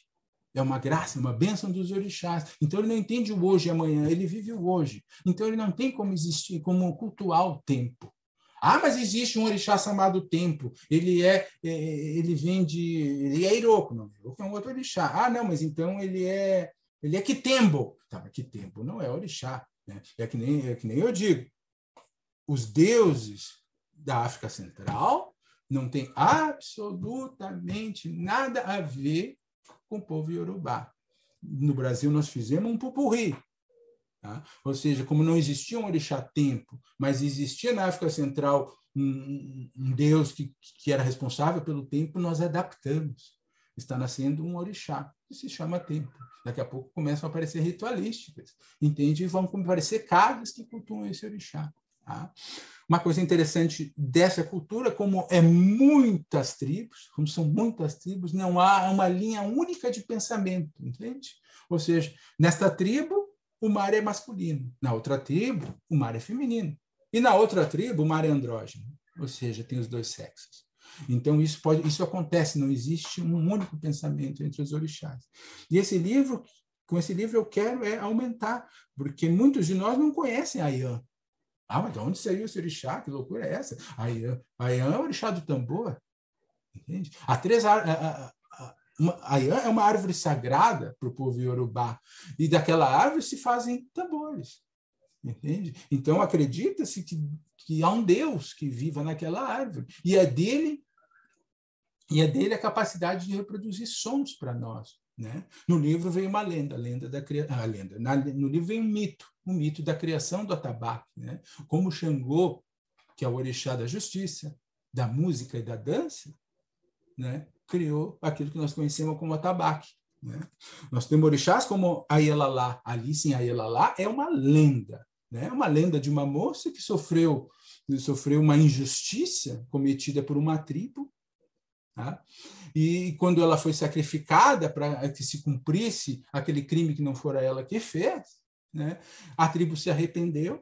É uma graça, uma bênção dos orixás. Então ele não entende o hoje e amanhã, ele vive o hoje. Então ele não tem como existir, como cultuar o tempo. Ah, mas existe um orixá chamado tempo. Ele é, é ele vem de, ele é Iroko, não. Iroko é um outro orixá. Ah, não, mas então ele é, ele é Kitembo. Tá, mas Kitembo não é orixá, né? É que nem, é que nem eu digo. Os deuses da África Central não têm absolutamente nada a ver com o povo iorubá. No Brasil nós fizemos um pupurri, Tá? Ou seja, como não existia um orixá tempo, mas existia na África Central um, um Deus que, que era responsável pelo tempo, nós adaptamos. Está nascendo um orixá, que se chama tempo. Daqui a pouco começam a aparecer ritualísticas, entende? E vão aparecer casas que cultuam esse orixá. Tá? Uma coisa interessante dessa cultura, como é muitas tribos, como são muitas tribos, não há uma linha única de pensamento, entende? Ou seja, nesta tribo o mar é masculino. Na outra tribo, o mar é feminino. E na outra tribo, o mar é andrógeno, ou seja, tem os dois sexos. Então isso pode, isso acontece, não existe um único pensamento entre os orixás. E esse livro, com esse livro eu quero é aumentar, porque muitos de nós não conhecem a Ian. Ah, mas de onde saiu esse orixá? Que loucura é essa? A Ian, a Ian é o orixá do tambor. Entende? Há três, uma, a Ian é uma árvore sagrada para o povo iorubá. E daquela árvore se fazem tambores. Entende? Então acredita-se que, que há um Deus que viva naquela árvore. E é dele e é dele a capacidade de reproduzir sons para nós. Né? No livro vem uma lenda, a lenda da. Ah, lenda. Na, no livro vem um mito, um mito da criação do atabaque. Né? Como Xangô, que é o orixá da justiça, da música e da dança, né? Criou aquilo que nós conhecemos como atabaque. Né? Nós temos orixás como Ayelalá. Alice em Ayelalá é uma lenda. Né? É uma lenda de uma moça que sofreu, sofreu uma injustiça cometida por uma tribo. Tá? E quando ela foi sacrificada para que se cumprisse aquele crime que não fora ela que fez, né? a tribo se arrependeu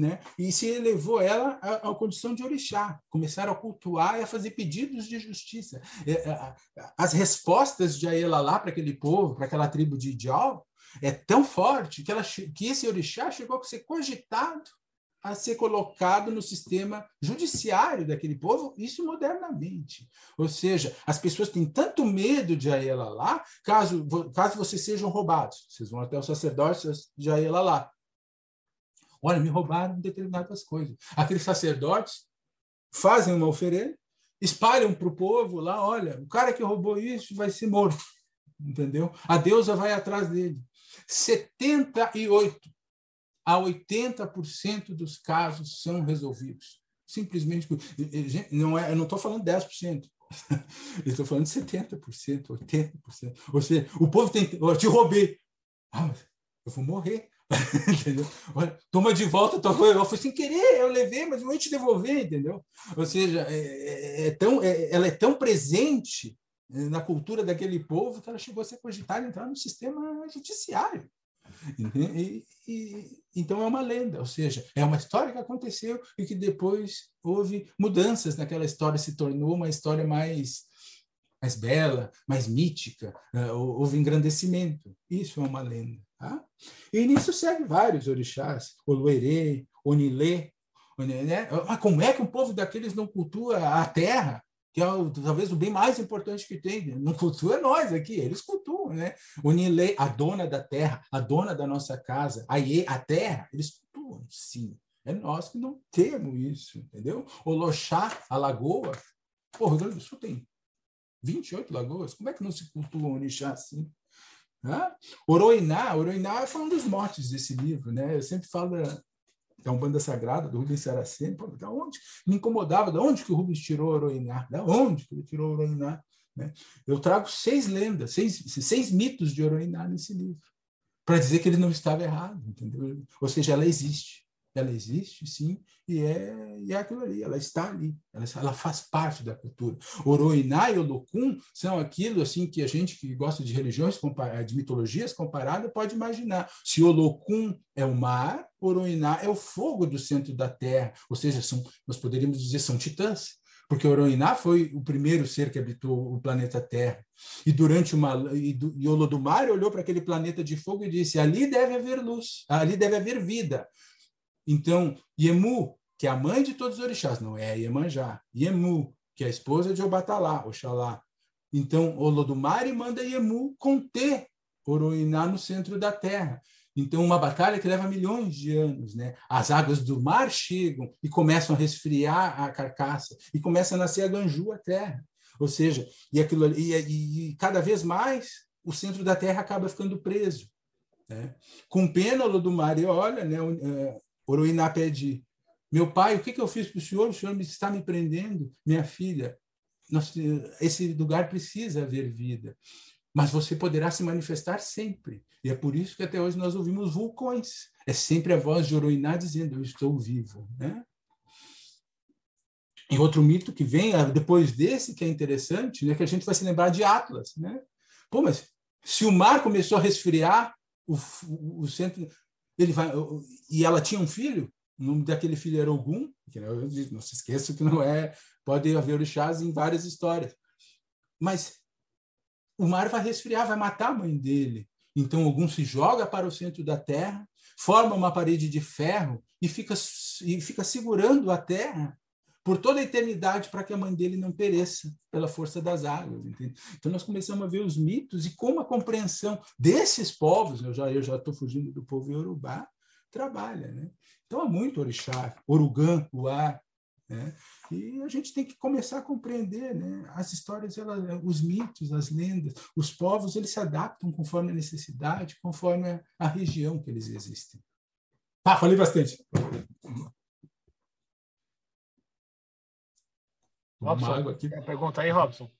né? E se elevou ela à, à, condição de orixá, começaram a cultuar e a fazer pedidos de justiça. É, é, as respostas de Aelalá para aquele povo, para aquela tribo de Idial, é tão forte que, ela, que esse orixá chegou a ser cogitado a ser colocado no sistema judiciário daquele povo, isso modernamente. Ou seja, as pessoas têm tanto medo de Aelalá, caso, caso vocês sejam roubados, vocês vão até o sacerdócio de Aelalá. Olha, me roubaram determinadas coisas. Aqueles sacerdotes fazem uma oferenda, espalham para o povo lá, olha, o cara que roubou isso vai ser morto. Entendeu? A deusa vai atrás dele. 78 a 80% dos casos são resolvidos. Simplesmente. Não é, eu não estou falando 10%. Eu estou falando de 70%, 80%. Ou seja, o povo tem. Eu te roubei. Ah, eu vou morrer. entendeu? Toma de volta tua coisa. Eu fui sem querer, eu levei, mas vou te devolver, entendeu? Ou seja, é, é, é tão, é, ela é tão presente né, na cultura daquele povo que ela chegou a ser cogitada entrar no sistema judiciário. E, e, então é uma lenda, ou seja, é uma história que aconteceu e que depois houve mudanças naquela história, se tornou uma história mais mais bela, mais mítica, uh, houve engrandecimento. Isso é uma lenda. Tá? E nisso segue vários orixás, Oluerê, Onilê. Né? Ah, como é que um povo daqueles não cultua a terra? que é o, talvez o bem mais importante que tem. Não cultua nós aqui, eles cultuam, né? Onilê, a dona da terra, a dona da nossa casa, a, Ie, a terra, eles cultuam, sim. É nós que não temos isso, entendeu? Oloxá, a lagoa. Pô, o Rio Grande do Sul tem 28 lagoas. Como é que não se cultua um orixá assim? Né? Oroiná, Oroiná foi um dos motes desse livro, né? Eu sempre falo da, da Umbanda Sagrada, do Rubens Saraceni, pô, da onde? Me incomodava, da onde que o Rubens tirou Oroiná? Da onde que ele tirou Oroiná? Né? Eu trago seis lendas, seis, seis mitos de Oroiná nesse livro, para dizer que ele não estava errado, entendeu? Ou seja, ela existe ela existe, sim, e é, e é aquilo ali, ela está ali, ela, ela faz parte da cultura. Oroiná e Olokun são aquilo assim que a gente que gosta de religiões, de mitologias comparadas, pode imaginar. Se Olokun é o mar, Oroiná é o fogo do centro da Terra, ou seja, são, nós poderíamos dizer são titãs, porque Oroiná foi o primeiro ser que habitou o planeta Terra. E durante uma e, e Olodumare olhou para aquele planeta de fogo e disse: ali deve haver luz, ali deve haver vida. Então, Yemu, que é a mãe de todos os orixás, não é Iemanjá. Yemu, que é a esposa de Obatalá, Oxalá. Então, Olodumare manda Yemu conter Oroiná no centro da terra. Então, uma batalha que leva milhões de anos. Né? As águas do mar chegam e começam a resfriar a carcaça, e começa a nascer a Ganju, a terra. Ou seja, e, aquilo, e, e, e cada vez mais o centro da terra acaba ficando preso. Né? Com pena, Olodumare olha, né, Oroiná pede: Meu pai, o que, eu fiz para o senhor? O senhor está me prendendo? Minha filha, esse lugar precisa haver vida. Mas você poderá se manifestar sempre. E é por isso que até hoje nós ouvimos vulcões. É sempre a voz de Oroiná dizendo: Eu estou vivo. Né? E outro mito que vem ah, depois desse, que é interessante, né, que a gente vai se lembrar de Atlas. Né? Pô, mas se o mar começou a resfriar, o, o, centro ele vai e ela tinha um filho o nome daquele filho era Ogum que não, não se esqueça que não é pode haver orixás em várias histórias. Mas o mar vai resfriar vai matar a mãe dele. Então Ogum se joga para o centro da terra forma uma parede de ferro e fica e fica segurando a terra por toda a eternidade para que a mãe dele não pereça pela força das águas. Entende? Então nós começamos a ver os mitos e como a compreensão desses povos, eu já eu já estou fugindo do povo iorubá, trabalha, né? Então há muito orixá, orugã, uá, né? E a gente tem que começar a compreender, né? As histórias, elas, os mitos, as lendas, os povos, eles se adaptam conforme a necessidade, conforme a, a região que eles existem. Ah, falei bastante.
Robson, água aqui. Pergunta aí, Robson.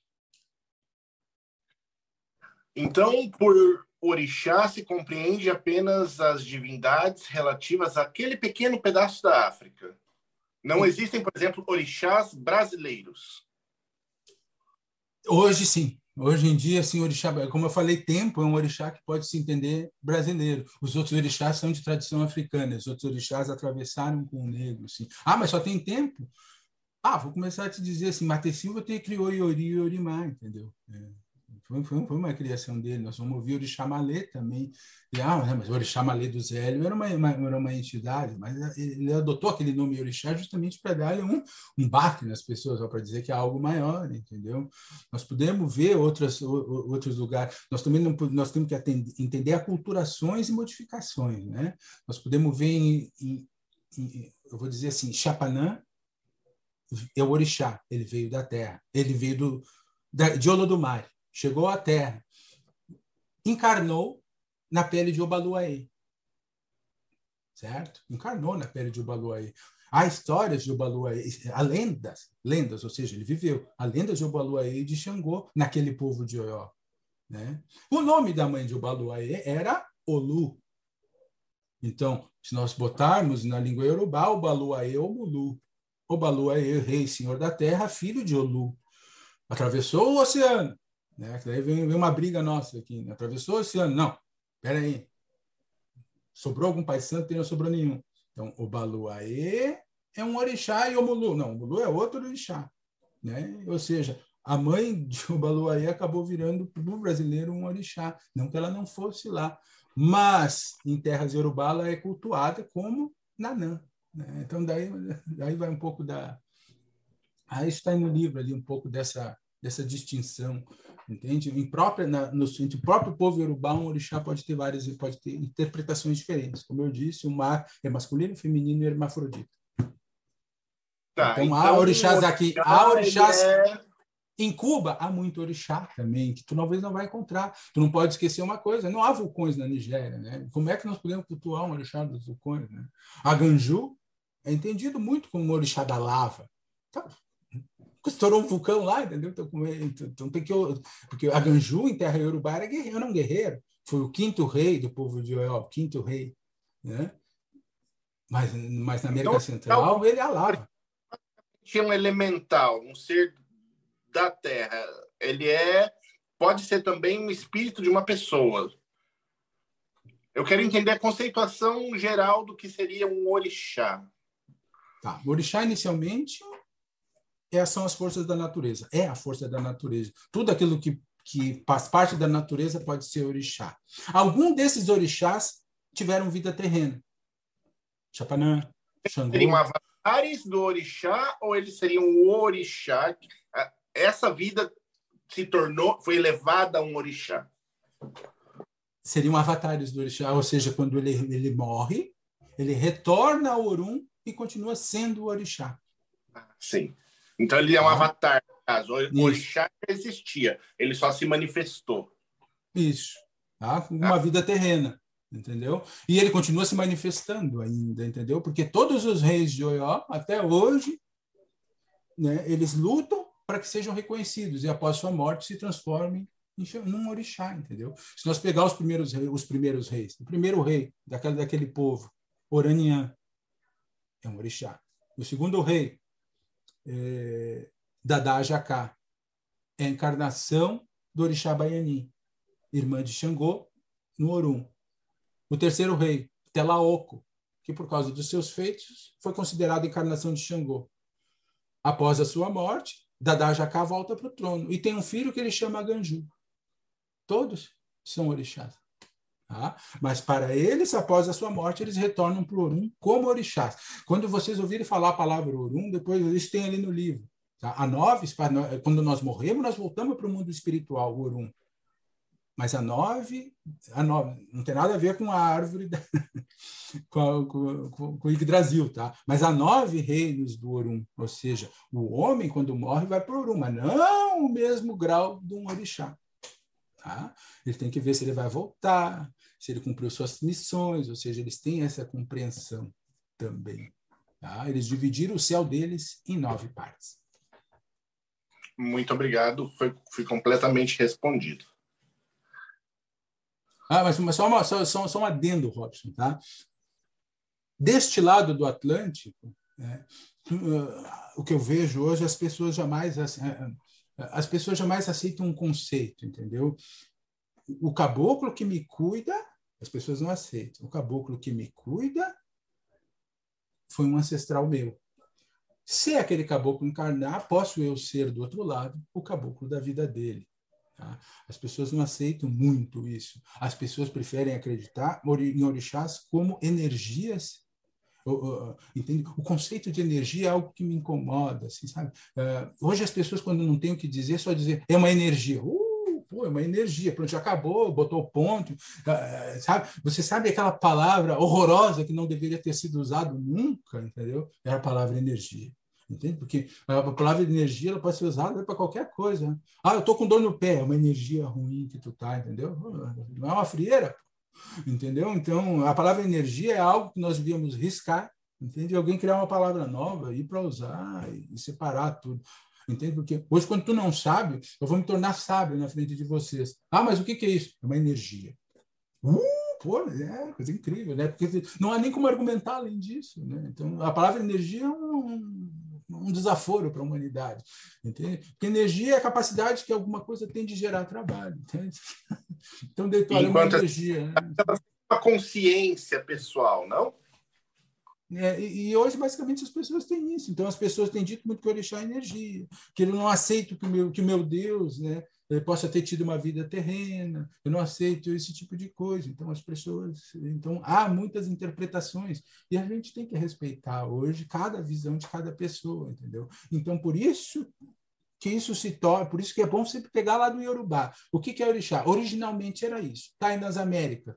Então, por orixá se compreende apenas as divindades relativas àquele pequeno pedaço da África. Não existem, por exemplo, orixás brasileiros.
Hoje sim. Hoje em dia, sim, orixá, como eu falei, tempo é um orixá que pode se entender brasileiro. Os outros orixás são de tradição africana. Os outros orixás atravessaram com o negro. Sim. Ah, mas só tem tempo? Ah, vou começar a te dizer assim, Mate Silva criou Iori e Iorimar, entendeu? É, foi, foi, foi, uma criação dele. Nós vamos ouvir Orixá Malê também. E, ah, mas o Orixá Malê do Zélio era uma, uma, era uma entidade, mas ele adotou aquele nome Orixá justamente para dar um, um baque nas pessoas, para dizer que é algo maior, entendeu? Nós podemos ver outras, outros lugares. Nós também não, nós temos que atender, entender aculturações e modificações, né? Nós podemos ver em, em, em eu vou dizer assim, Chapanã, é o orixá, ele veio da terra, ele veio do, da, de Olodumare, chegou à terra, encarnou na pele de Obaluaê. Certo? Encarnou na pele de Obaluaê. Há histórias de Obaluaê, há lendas, lendas, ou seja, ele viveu, há lendas de Obaluaê e de Xangô naquele povo de Oió. Né? O nome da mãe de Obaluaê era Olu. Então, se nós botarmos na língua iorubá, Obaluaê ou Mulu, Obalu é rei, senhor da terra, filho de Olu. Atravessou o oceano. Né? Daí vem, vem uma briga nossa aqui. Né? Atravessou o oceano. Não, peraí. Sobrou algum pai santo? Não sobrou nenhum. Então, Obaluaê é um orixá e Omulu. Não, Omulu é outro orixá. Né? Ou seja, a mãe de Obaluaê acabou virando para o brasileiro um orixá. Não que ela não fosse lá. Mas, em terras iorubá, ela é cultuada como Nanã. Né? Então, daí, daí vai um pouco da. Aí está no livro ali um pouco dessa dessa distinção, entende? Em própria, na, no, entre o próprio povo iorubá, um orixá pode ter várias, pode ter interpretações diferentes. Como eu disse, o mar é masculino, feminino e hermafrodita. Tá, então, então, há orixás aqui, há orixás... É... Em Cuba há muito orixá também, que tu talvez não vai encontrar. Tu não pode esquecer uma coisa, não há vulcões na Nigéria, né? Como é que nós podemos cultuar um orixá dos vulcões, né? A Ganju é entendido muito como um orixá da lava. Então, estourou um vulcão lá, entendeu? Então, então tem que porque a Ganju em terra iorubá era guerreiro, não guerreiro. Foi o quinto rei do povo de Oió, quinto rei, né? Mas, mas na América então, Central ele é a lava.
Tinha um elemental, um ser da Terra, ele é pode ser também um espírito de uma pessoa. Eu quero entender a conceituação geral do que seria um orixá.
Tá. O orixá inicialmente é, são as forças da natureza. É a força da natureza. Tudo aquilo que, que faz parte da natureza pode ser orixá. Algum desses orixás tiveram vida terrena. Chapanã, Xangô.
Seriam avatares do orixá ou eles seriam o orixá essa vida se tornou, foi elevada a um orixá.
Seriam avatares do orixá, ou seja, quando ele, ele morre, ele retorna ao Orum e continua sendo o orixá.
Sim. Então ele é um ah. avatar, caso. O orixá existia, ele só se manifestou.
Isso. Tá? Uma ah. vida terrena, entendeu? E ele continua se manifestando ainda, entendeu? Porque todos os reis de Oió, até hoje, né, eles lutam para que sejam reconhecidos e após sua morte se transformem em num orixá, entendeu? Se nós pegar os primeiros reis, os primeiros reis, o primeiro rei daquele, daquele povo, Oranian, é um orixá. O segundo rei, é, Dadá Jacá, é a encarnação do orixá Baiani, irmã de Xangô, no Orum. O terceiro rei, Telaoco, que por causa dos seus feitos foi considerado a encarnação de Xangô. Após a sua morte, Dadá Jacá volta para o trono. E tem um filho que ele chama Ganju. Todos são orixás. Tá? Mas para eles, após a sua morte, eles retornam para o Orum como orixás. Quando vocês ouvirem falar a palavra Orum, depois eles têm ali no livro. Tá? A nove, quando nós morremos, nós voltamos para o mundo espiritual, o Orum. Mas a nove, a nove não tem nada a ver com a árvore, da, com, com, o Yggdrasil, tá? Mas há nove reinos do Orum, ou seja, o homem, quando morre, vai para o Orum, mas não o mesmo grau de um orixá. Tá? Ele tem que ver se ele vai voltar, se ele cumpriu suas missões, ou seja, eles têm essa compreensão também. Tá? Eles dividiram o céu deles em nove partes.
Muito obrigado, foi, foi completamente respondido.
Ah, mas, mas só, uma, só, só, só um adendo, Robson, tá? Deste lado do Atlântico, né, o que eu vejo hoje, as pessoas jamais as pessoas jamais aceitam um conceito, entendeu? O caboclo que me cuida, as pessoas não aceitam. O caboclo que me cuida foi um ancestral meu. Se aquele caboclo encarnar, posso eu ser do outro lado o caboclo da vida dele. Tá? As pessoas não aceitam muito isso. As pessoas preferem acreditar em orixás como energias entende? O conceito de energia é algo que me incomoda, assim, sabe? Uh, hoje as pessoas, quando não têm o que dizer, só dizer é uma energia. Uh, pô, é uma energia, pronto, já acabou, botou ponto, uh, sabe? Você sabe aquela palavra horrorosa que não deveria ter sido usada nunca, entendeu? Era a palavra energia. Entende? Porque a palavra energia ela pode ser usada para qualquer coisa. Ah, eu tô com dor no pé, é uma energia ruim que tu tá, entendeu? Não é uma frieira, entendeu? Então, a palavra energia é algo que nós devíamos riscar, entende? Alguém criar uma palavra nova e para usar e separar tudo. Entende? Porque hoje, quando tu não sabe, eu vou me tornar sábio na frente de vocês. Ah, mas o que, que é isso? É uma energia. Uh, pô, é coisa incrível, né? Porque não há nem como argumentar além disso, né? Então, a palavra energia é um, um desaforo para a humanidade. Entende? Porque energia é a capacidade que alguma coisa tem de gerar trabalho. Entende? Então, deitar é uma energia. Né?
Uma consciência pessoal, não?
É, e, hoje, basicamente, as pessoas têm isso. Então, as pessoas têm dito muito que o orixá é energia, que ele não aceita que o meu, que meu Deus né, ele possa ter tido uma vida terrena, eu não aceito esse tipo de coisa. Então, as pessoas. Então, há muitas interpretações e a gente tem que respeitar hoje cada visão de cada pessoa, entendeu? Então, por isso que isso se torna, por isso que é bom sempre pegar lá do Yorubá. O que, que é orixá? Originalmente era isso. Está aí nas Américas.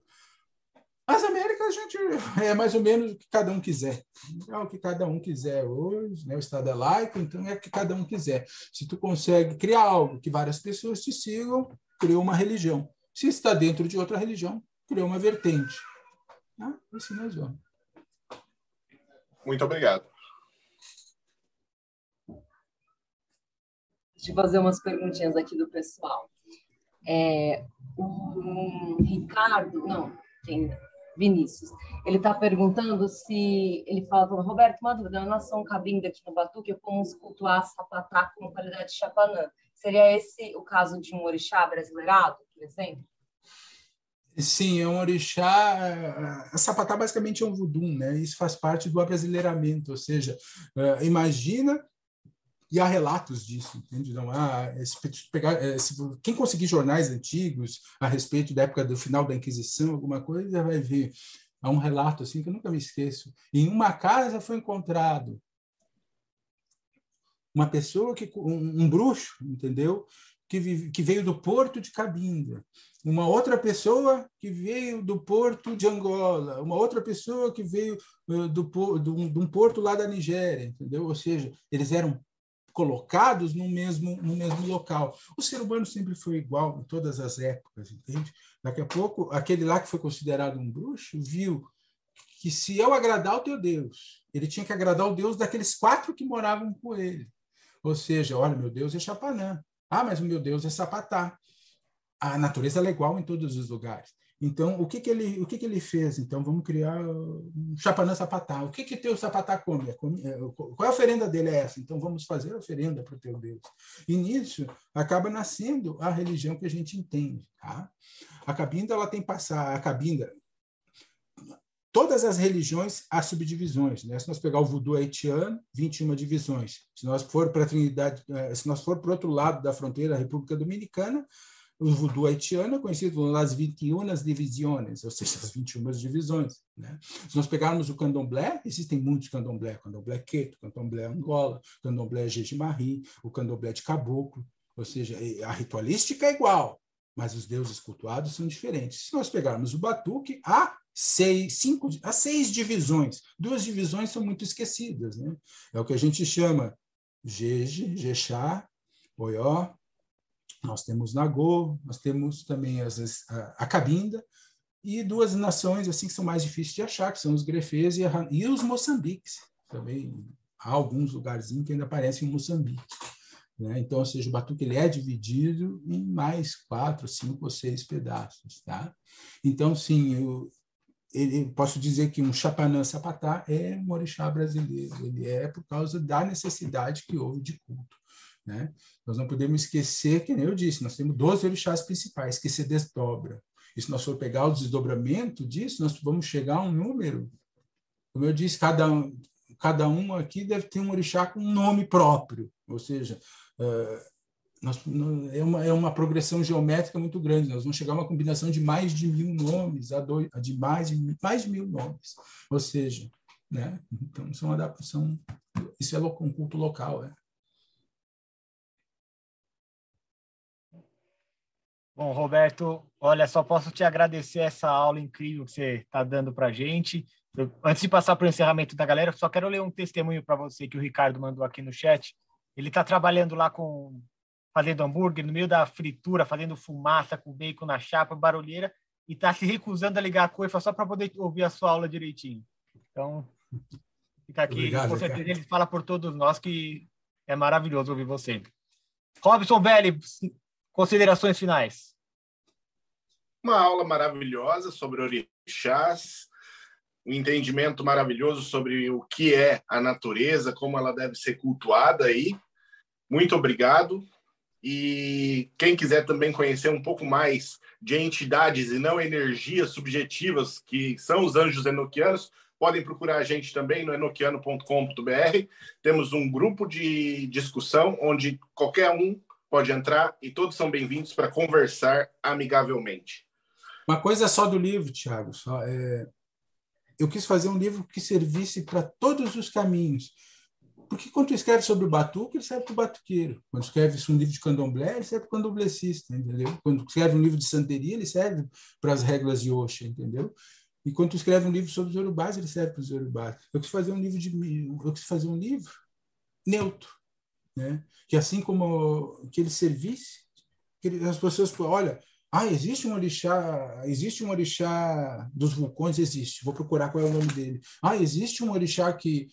As Américas, a gente é mais ou menos o que cada um quiser. É o que cada um quiser hoje, né? o Estado é laico, então é o que cada um quiser. Se tu consegue criar algo que várias pessoas te sigam, criou uma religião. Se está dentro de outra religião, criou uma vertente. Ah, assim nós vamos.
Muito obrigado.
Deixa eu fazer umas perguntinhas aqui do pessoal. É, o Ricardo, não, quem Vinícius. Ele está perguntando se. Ele fala, Roberto, uma dúvida, na nação Cabinda aqui no Batuque, como cultuar sapatá com qualidade de chapanã. Seria esse o caso de um orixá brasileirado, por exemplo?
Sim, é um orixá. A sapatá basicamente é um voodoo, né? Isso faz parte do abrasileiramento, ou seja, uh, imagina e há relatos disso, entende? Há se pegar, eh, quem conseguir jornais antigos a respeito da época do final da Inquisição, alguma coisa, vai ver. Há um relato assim que eu nunca me esqueço. Em uma casa foi encontrado uma pessoa que um, um bruxo, entendeu? Que, vive, que veio do porto de Cabinda, uma outra pessoa que veio do porto de Angola, uma outra pessoa que veio uh, do, do, de um porto lá da Nigéria, entendeu? Ou seja, eles eram colocados no mesmo, no mesmo local. O ser humano sempre foi igual em todas as épocas, entende? Daqui a pouco, aquele lá que foi considerado um bruxo viu que se eu agradar o teu Deus, ele tinha que agradar o Deus daqueles quatro que moravam com ele. Ou seja, olha, meu Deus é Chapanã. Ah, mas o meu Deus é Sapatá. A natureza é igual em todos os lugares. Então, o que, que, ele, o que, que ele fez? Então, vamos criar um chapanã sapatá. O que, que teu sapatá come? É é, qual é a oferenda dele é essa? Então, vamos fazer a oferenda para o teu Deus. E nisso, acaba nascendo a religião que a gente entende. Tá? A cabinda, ela tem passar, a cabinda, todas as religiões há subdivisões. Né? Se nós pegar o voodoo haitiano, 21 divisões. Se nós for para a Trinidade, eh, se nós for para o outro lado da fronteira, a República Dominicana, o voodoo haitiano é conhecido as 21 divisões, ou seja, as 21 divisões. Né? Se nós pegarmos o candomblé, existem muitos candomblé, candomblé queto, candomblé angola, candomblé jejimari, o candomblé de caboclo, ou seja, a ritualística é igual, mas os deuses cultuados são diferentes. Se nós pegarmos o batuque, há seis, cinco, há seis divisões. Duas divisões são muito esquecidas. Né? É o que a gente chama Jeje, Jexá, Oió, nós temos Nagô, nós temos também as, a, a Cabinda, e duas nações assim que são mais difíceis de achar, que são os grefês e, a, e os moçambiques. Também há alguns lugarzinhos que ainda aparecem em Moçambique. Né? Então, ou seja, o batuque ele é dividido em mais quatro, cinco ou seis pedaços. Tá? Então, sim, eu, ele, posso dizer que um chapanã sapatá é um orixá brasileiro. Ele é por causa da necessidade que houve de culto. Né? Nós não podemos esquecer, que nem eu disse, nós temos 12 orixás principais que se desdobram. E se nós for pegar o desdobramento disso, nós vamos chegar a um número. Como eu disse, cada um, cada um aqui deve ter um orixá com um nome próprio. Ou seja, uh, nós, é, uma, é uma progressão geométrica muito grande. Nós vamos chegar a uma combinação de mais de mil nomes, a dois, de mais de, mais de mil nomes. Ou seja, né? então são. Isso é um culto local. É.
Bom, Roberto, olha, só posso te agradecer essa aula incrível que você está dando para a gente. Eu, antes de passar para o encerramento da galera, só quero ler um testemunho para você que o Ricardo mandou aqui no chat. Ele está trabalhando lá com fazendo hambúrguer no meio da fritura, fazendo fumaça com bacon na chapa, barulheira, e está se recusando a ligar a coifa só para poder ouvir a sua aula direitinho. Então, fica aqui. Obrigado, com certeza ele fala por todos nós que é maravilhoso ouvir você. Robson Belli, Considerações finais.
Uma aula maravilhosa sobre orixás, um entendimento maravilhoso sobre o que é a natureza, como ela deve ser cultuada aí. Muito obrigado. E quem quiser também conhecer um pouco mais de entidades e não energias subjetivas, que são os anjos enoquianos, podem procurar a gente também no enoquiano.com.br. Temos um grupo de discussão onde qualquer um pode entrar e todos são bem-vindos para conversar amigavelmente.
Uma coisa só do livro, Tiago, é... eu quis fazer um livro que servisse para todos os caminhos. Porque quando tu escreve sobre o batuque, ele serve para o batuqueiro. Quando escreve um livro de candomblé, ele serve para o candomblecista, entendeu? Quando escreve um livro de santeria, ele serve para as regras de Osha, entendeu? E quando escreve um livro sobre os urubás, ele serve para os urubás. Eu quis fazer um livro de eu quis fazer um livro neutro, né? Que assim como que ele servisse, que ele, as pessoas, olha, ah, existe um orixá, existe um orixá dos vulcões, existe. Vou procurar qual é o nome dele. Ah, existe um orixá que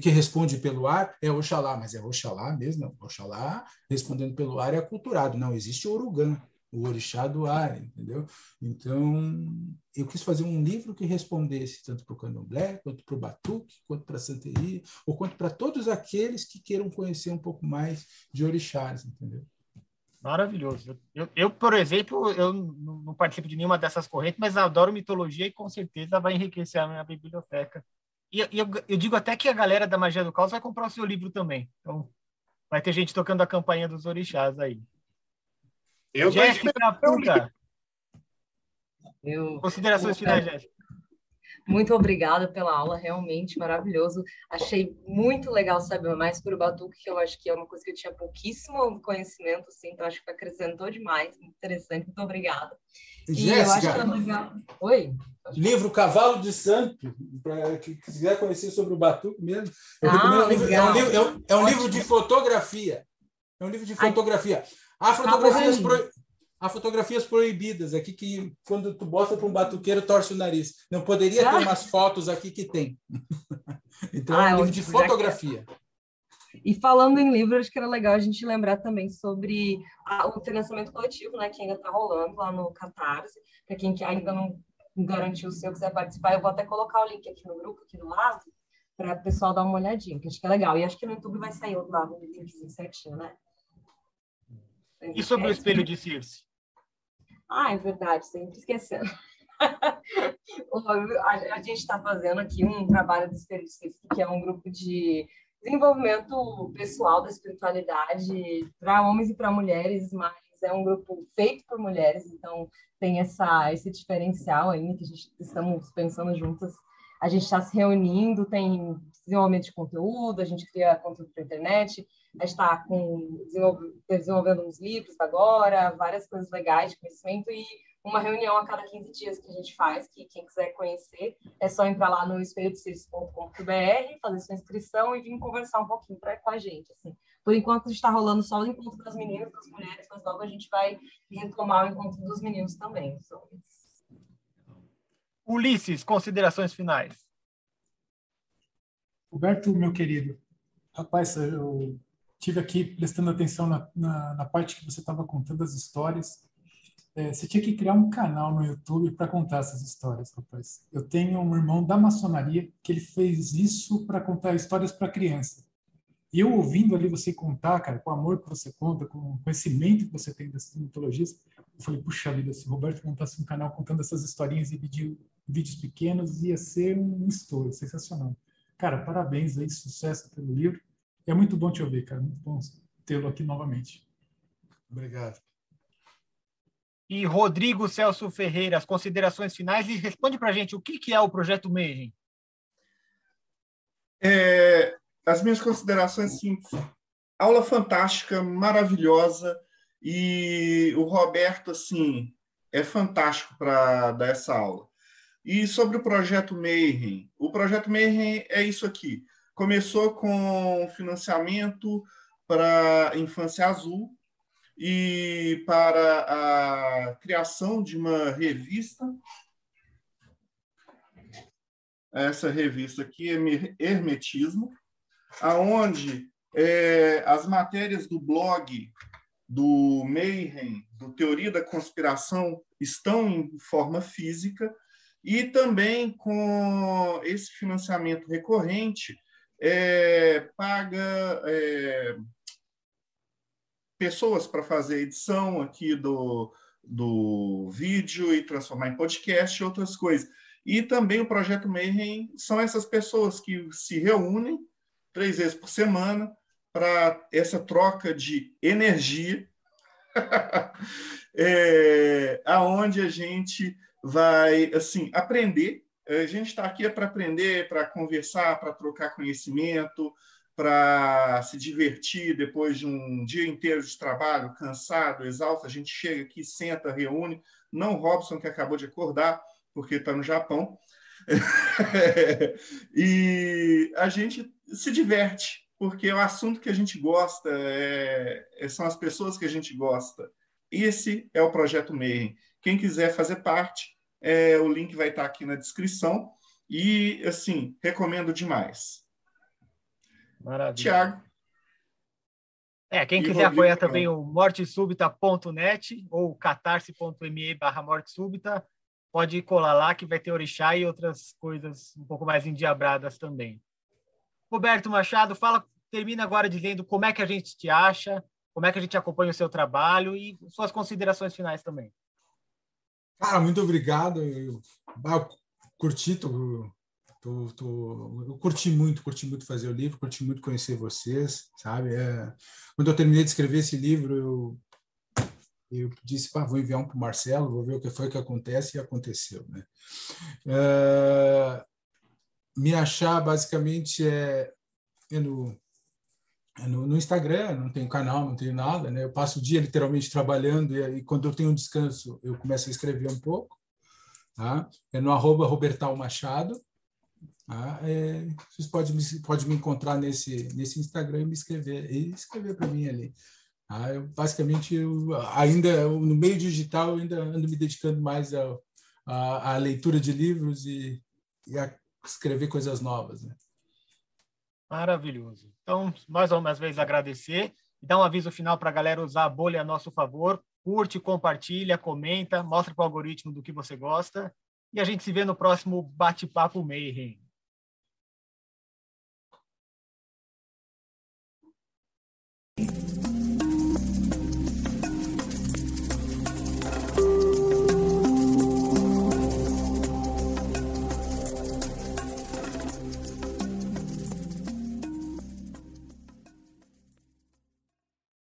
que responde pelo ar é Oxalá, mas é Oxalá mesmo, Oxalá respondendo pelo ar é aculturado. Não, existe Orugã, o orixá do ar, entendeu? Então, eu quis fazer um livro que respondesse tanto para o candomblé, quanto para o batuque, quanto para a santeria, ou quanto para todos aqueles que queiram conhecer um pouco mais de orixás, entendeu?
Maravilhoso. Eu, eu, por exemplo, eu não participo de nenhuma dessas correntes, mas adoro mitologia e com certeza vai enriquecer a minha biblioteca. E, e eu, eu, digo até que a galera da Magia do Caos vai comprar o seu livro também. Então, vai ter gente tocando a campanha dos orixás aí.
Eu Jéssica
Puga. Eu... Considerações finais, Jéssica.
Muito obrigada pela aula, realmente maravilhoso. Achei muito legal saber mais sobre o Batuque, que eu acho que é uma coisa que eu tinha pouquíssimo conhecimento, assim, então acho que acrescentou demais. Muito interessante, muito obrigada.
Jéssica, é Oi? Livro Cavalo de Santo, para quem quiser conhecer sobre o Batuque mesmo. Eu ah, livro, é um, livro, é um, é um livro de fotografia. É um livro de fotografia. Há fotografias, pro, há fotografias proibidas aqui que, quando tu bota para um batuqueiro, torce o nariz. Não poderia ter umas fotos aqui que tem. então, ah, é um livro de fotografia.
E falando em livro, acho que era legal a gente lembrar também sobre a, o financiamento coletivo, né, que ainda está rolando lá no Catarse. Para quem ainda não garantiu o seu, quiser participar, eu vou até colocar o link aqui no grupo, aqui do lado, para o pessoal dar uma olhadinha, que acho que é legal. E acho que no YouTube vai sair lá o linkzinho certinho, né?
E sobre o espelho de Circe?
Ah, é verdade, sempre esquecendo. a, gente está fazendo aqui um trabalho do espelho de Circe, que é um grupo de desenvolvimento pessoal da espiritualidade para homens e para mulheres, mas é um grupo feito por mulheres, então tem essa esse diferencial aí que a gente estamos pensando juntas. A gente está se reunindo, tem desenvolvimento de conteúdo, a gente cria conteúdo para internet, a gente está desenvolvendo uns livros agora, várias coisas legais de conhecimento e uma reunião a cada 15 dias que a gente faz, que quem quiser conhecer é só entrar lá no espelhodecirce.com.br, fazer sua inscrição e vir conversar um pouquinho pra, com a gente. Assim. Por enquanto está rolando só o encontro das meninas, das mulheres, mas logo a gente vai retomar o encontro dos meninos também.
Ulisses, considerações finais.
Roberto, meu querido, rapaz, eu tive aqui prestando atenção na, na, na parte que você estava contando as histórias é, você tinha que criar um canal no YouTube para contar essas histórias, rapaz. Eu tenho um irmão da maçonaria que ele fez isso para contar histórias para criança. E eu ouvindo ali você contar, cara, com o amor que você conta, com o conhecimento que você tem dessas mitologias, eu falei, puxa vida, se o Roberto montasse um canal contando essas historinhas vídeo, vídeos pequenos, ia ser um estouro, sensacional. Cara, parabéns aí, sucesso pelo livro. É muito bom te ouvir, cara. Muito bom tê-lo aqui novamente.
Obrigado
e Rodrigo Celso Ferreira, as considerações finais e responde para a gente o que, que é o Projeto Mayhem.
É, as minhas considerações, sim, aula fantástica, maravilhosa, e o Roberto, assim, é fantástico para dar essa aula. E sobre o Projeto Mayhem, o Projeto Mayhem é isso aqui, começou com financiamento para Infância Azul, e para a criação de uma revista. Essa revista aqui é Hermetismo, aonde é, as matérias do blog do Mayhem, do Teoria da Conspiração, estão em forma física e também com esse financiamento recorrente é, paga é, pessoas para fazer edição aqui do, do vídeo e transformar em podcast e outras coisas. E também o Projeto Mayhem são essas pessoas que se reúnem três vezes por semana para essa troca de energia, é, aonde a gente vai assim aprender. A gente está aqui é para aprender, para conversar, para trocar conhecimento, para se divertir depois de um dia inteiro de trabalho, cansado, exausto. A gente chega aqui, senta, reúne. Não Robson, que acabou de acordar, porque está no Japão. e a gente se diverte, porque o assunto que a gente gosta, é, é, são as pessoas que a gente gosta. Esse é o Projeto Mayhem. Quem quiser fazer parte, é, o link vai estar aqui na descrição. E, assim, recomendo demais.
Maravilha.
Tiago.
É, quem quiser apoiar também o mortesúbita.net ou catarse.me barra mortesúbita, pode colar lá que vai ter orixá e outras coisas um pouco mais endiabradas também. Roberto Machado, fala, termina agora dizendo como é que a gente te acha, como é que a gente acompanha o seu trabalho e suas considerações finais também.
Cara, muito obrigado. Eu, eu curti, eu curti muito, curti muito fazer o livro, curti muito conhecer vocês, sabe? É, quando eu terminei de escrever esse livro, eu, eu disse, pá, vou enviar um para o Marcelo, vou ver o que foi que acontece, e aconteceu, né? É, me achar, basicamente, é, é no, no, no, Instagram, não tenho canal, não tenho nada, né? Eu passo o dia literalmente trabalhando e, e quando eu tenho um descanso, eu começo a escrever um pouco, tá? É no arroba Robertal Machado, ah, é, vocês podem me, pode me encontrar nesse, nesse Instagram e me escrever, e escrever para mim ali. Ah, eu, basicamente, eu, ainda no meio digital, eu ainda ando me dedicando mais à leitura de livros e, e, a escrever coisas novas. Né?
Maravilhoso. Então, mais uma vez agradecer e dar um aviso final para a galera usar a bolha a nosso favor. Curte, compartilha, comenta, mostra para o algoritmo do que você gosta. E a gente se vê no próximo Bate-Papo Mayhem.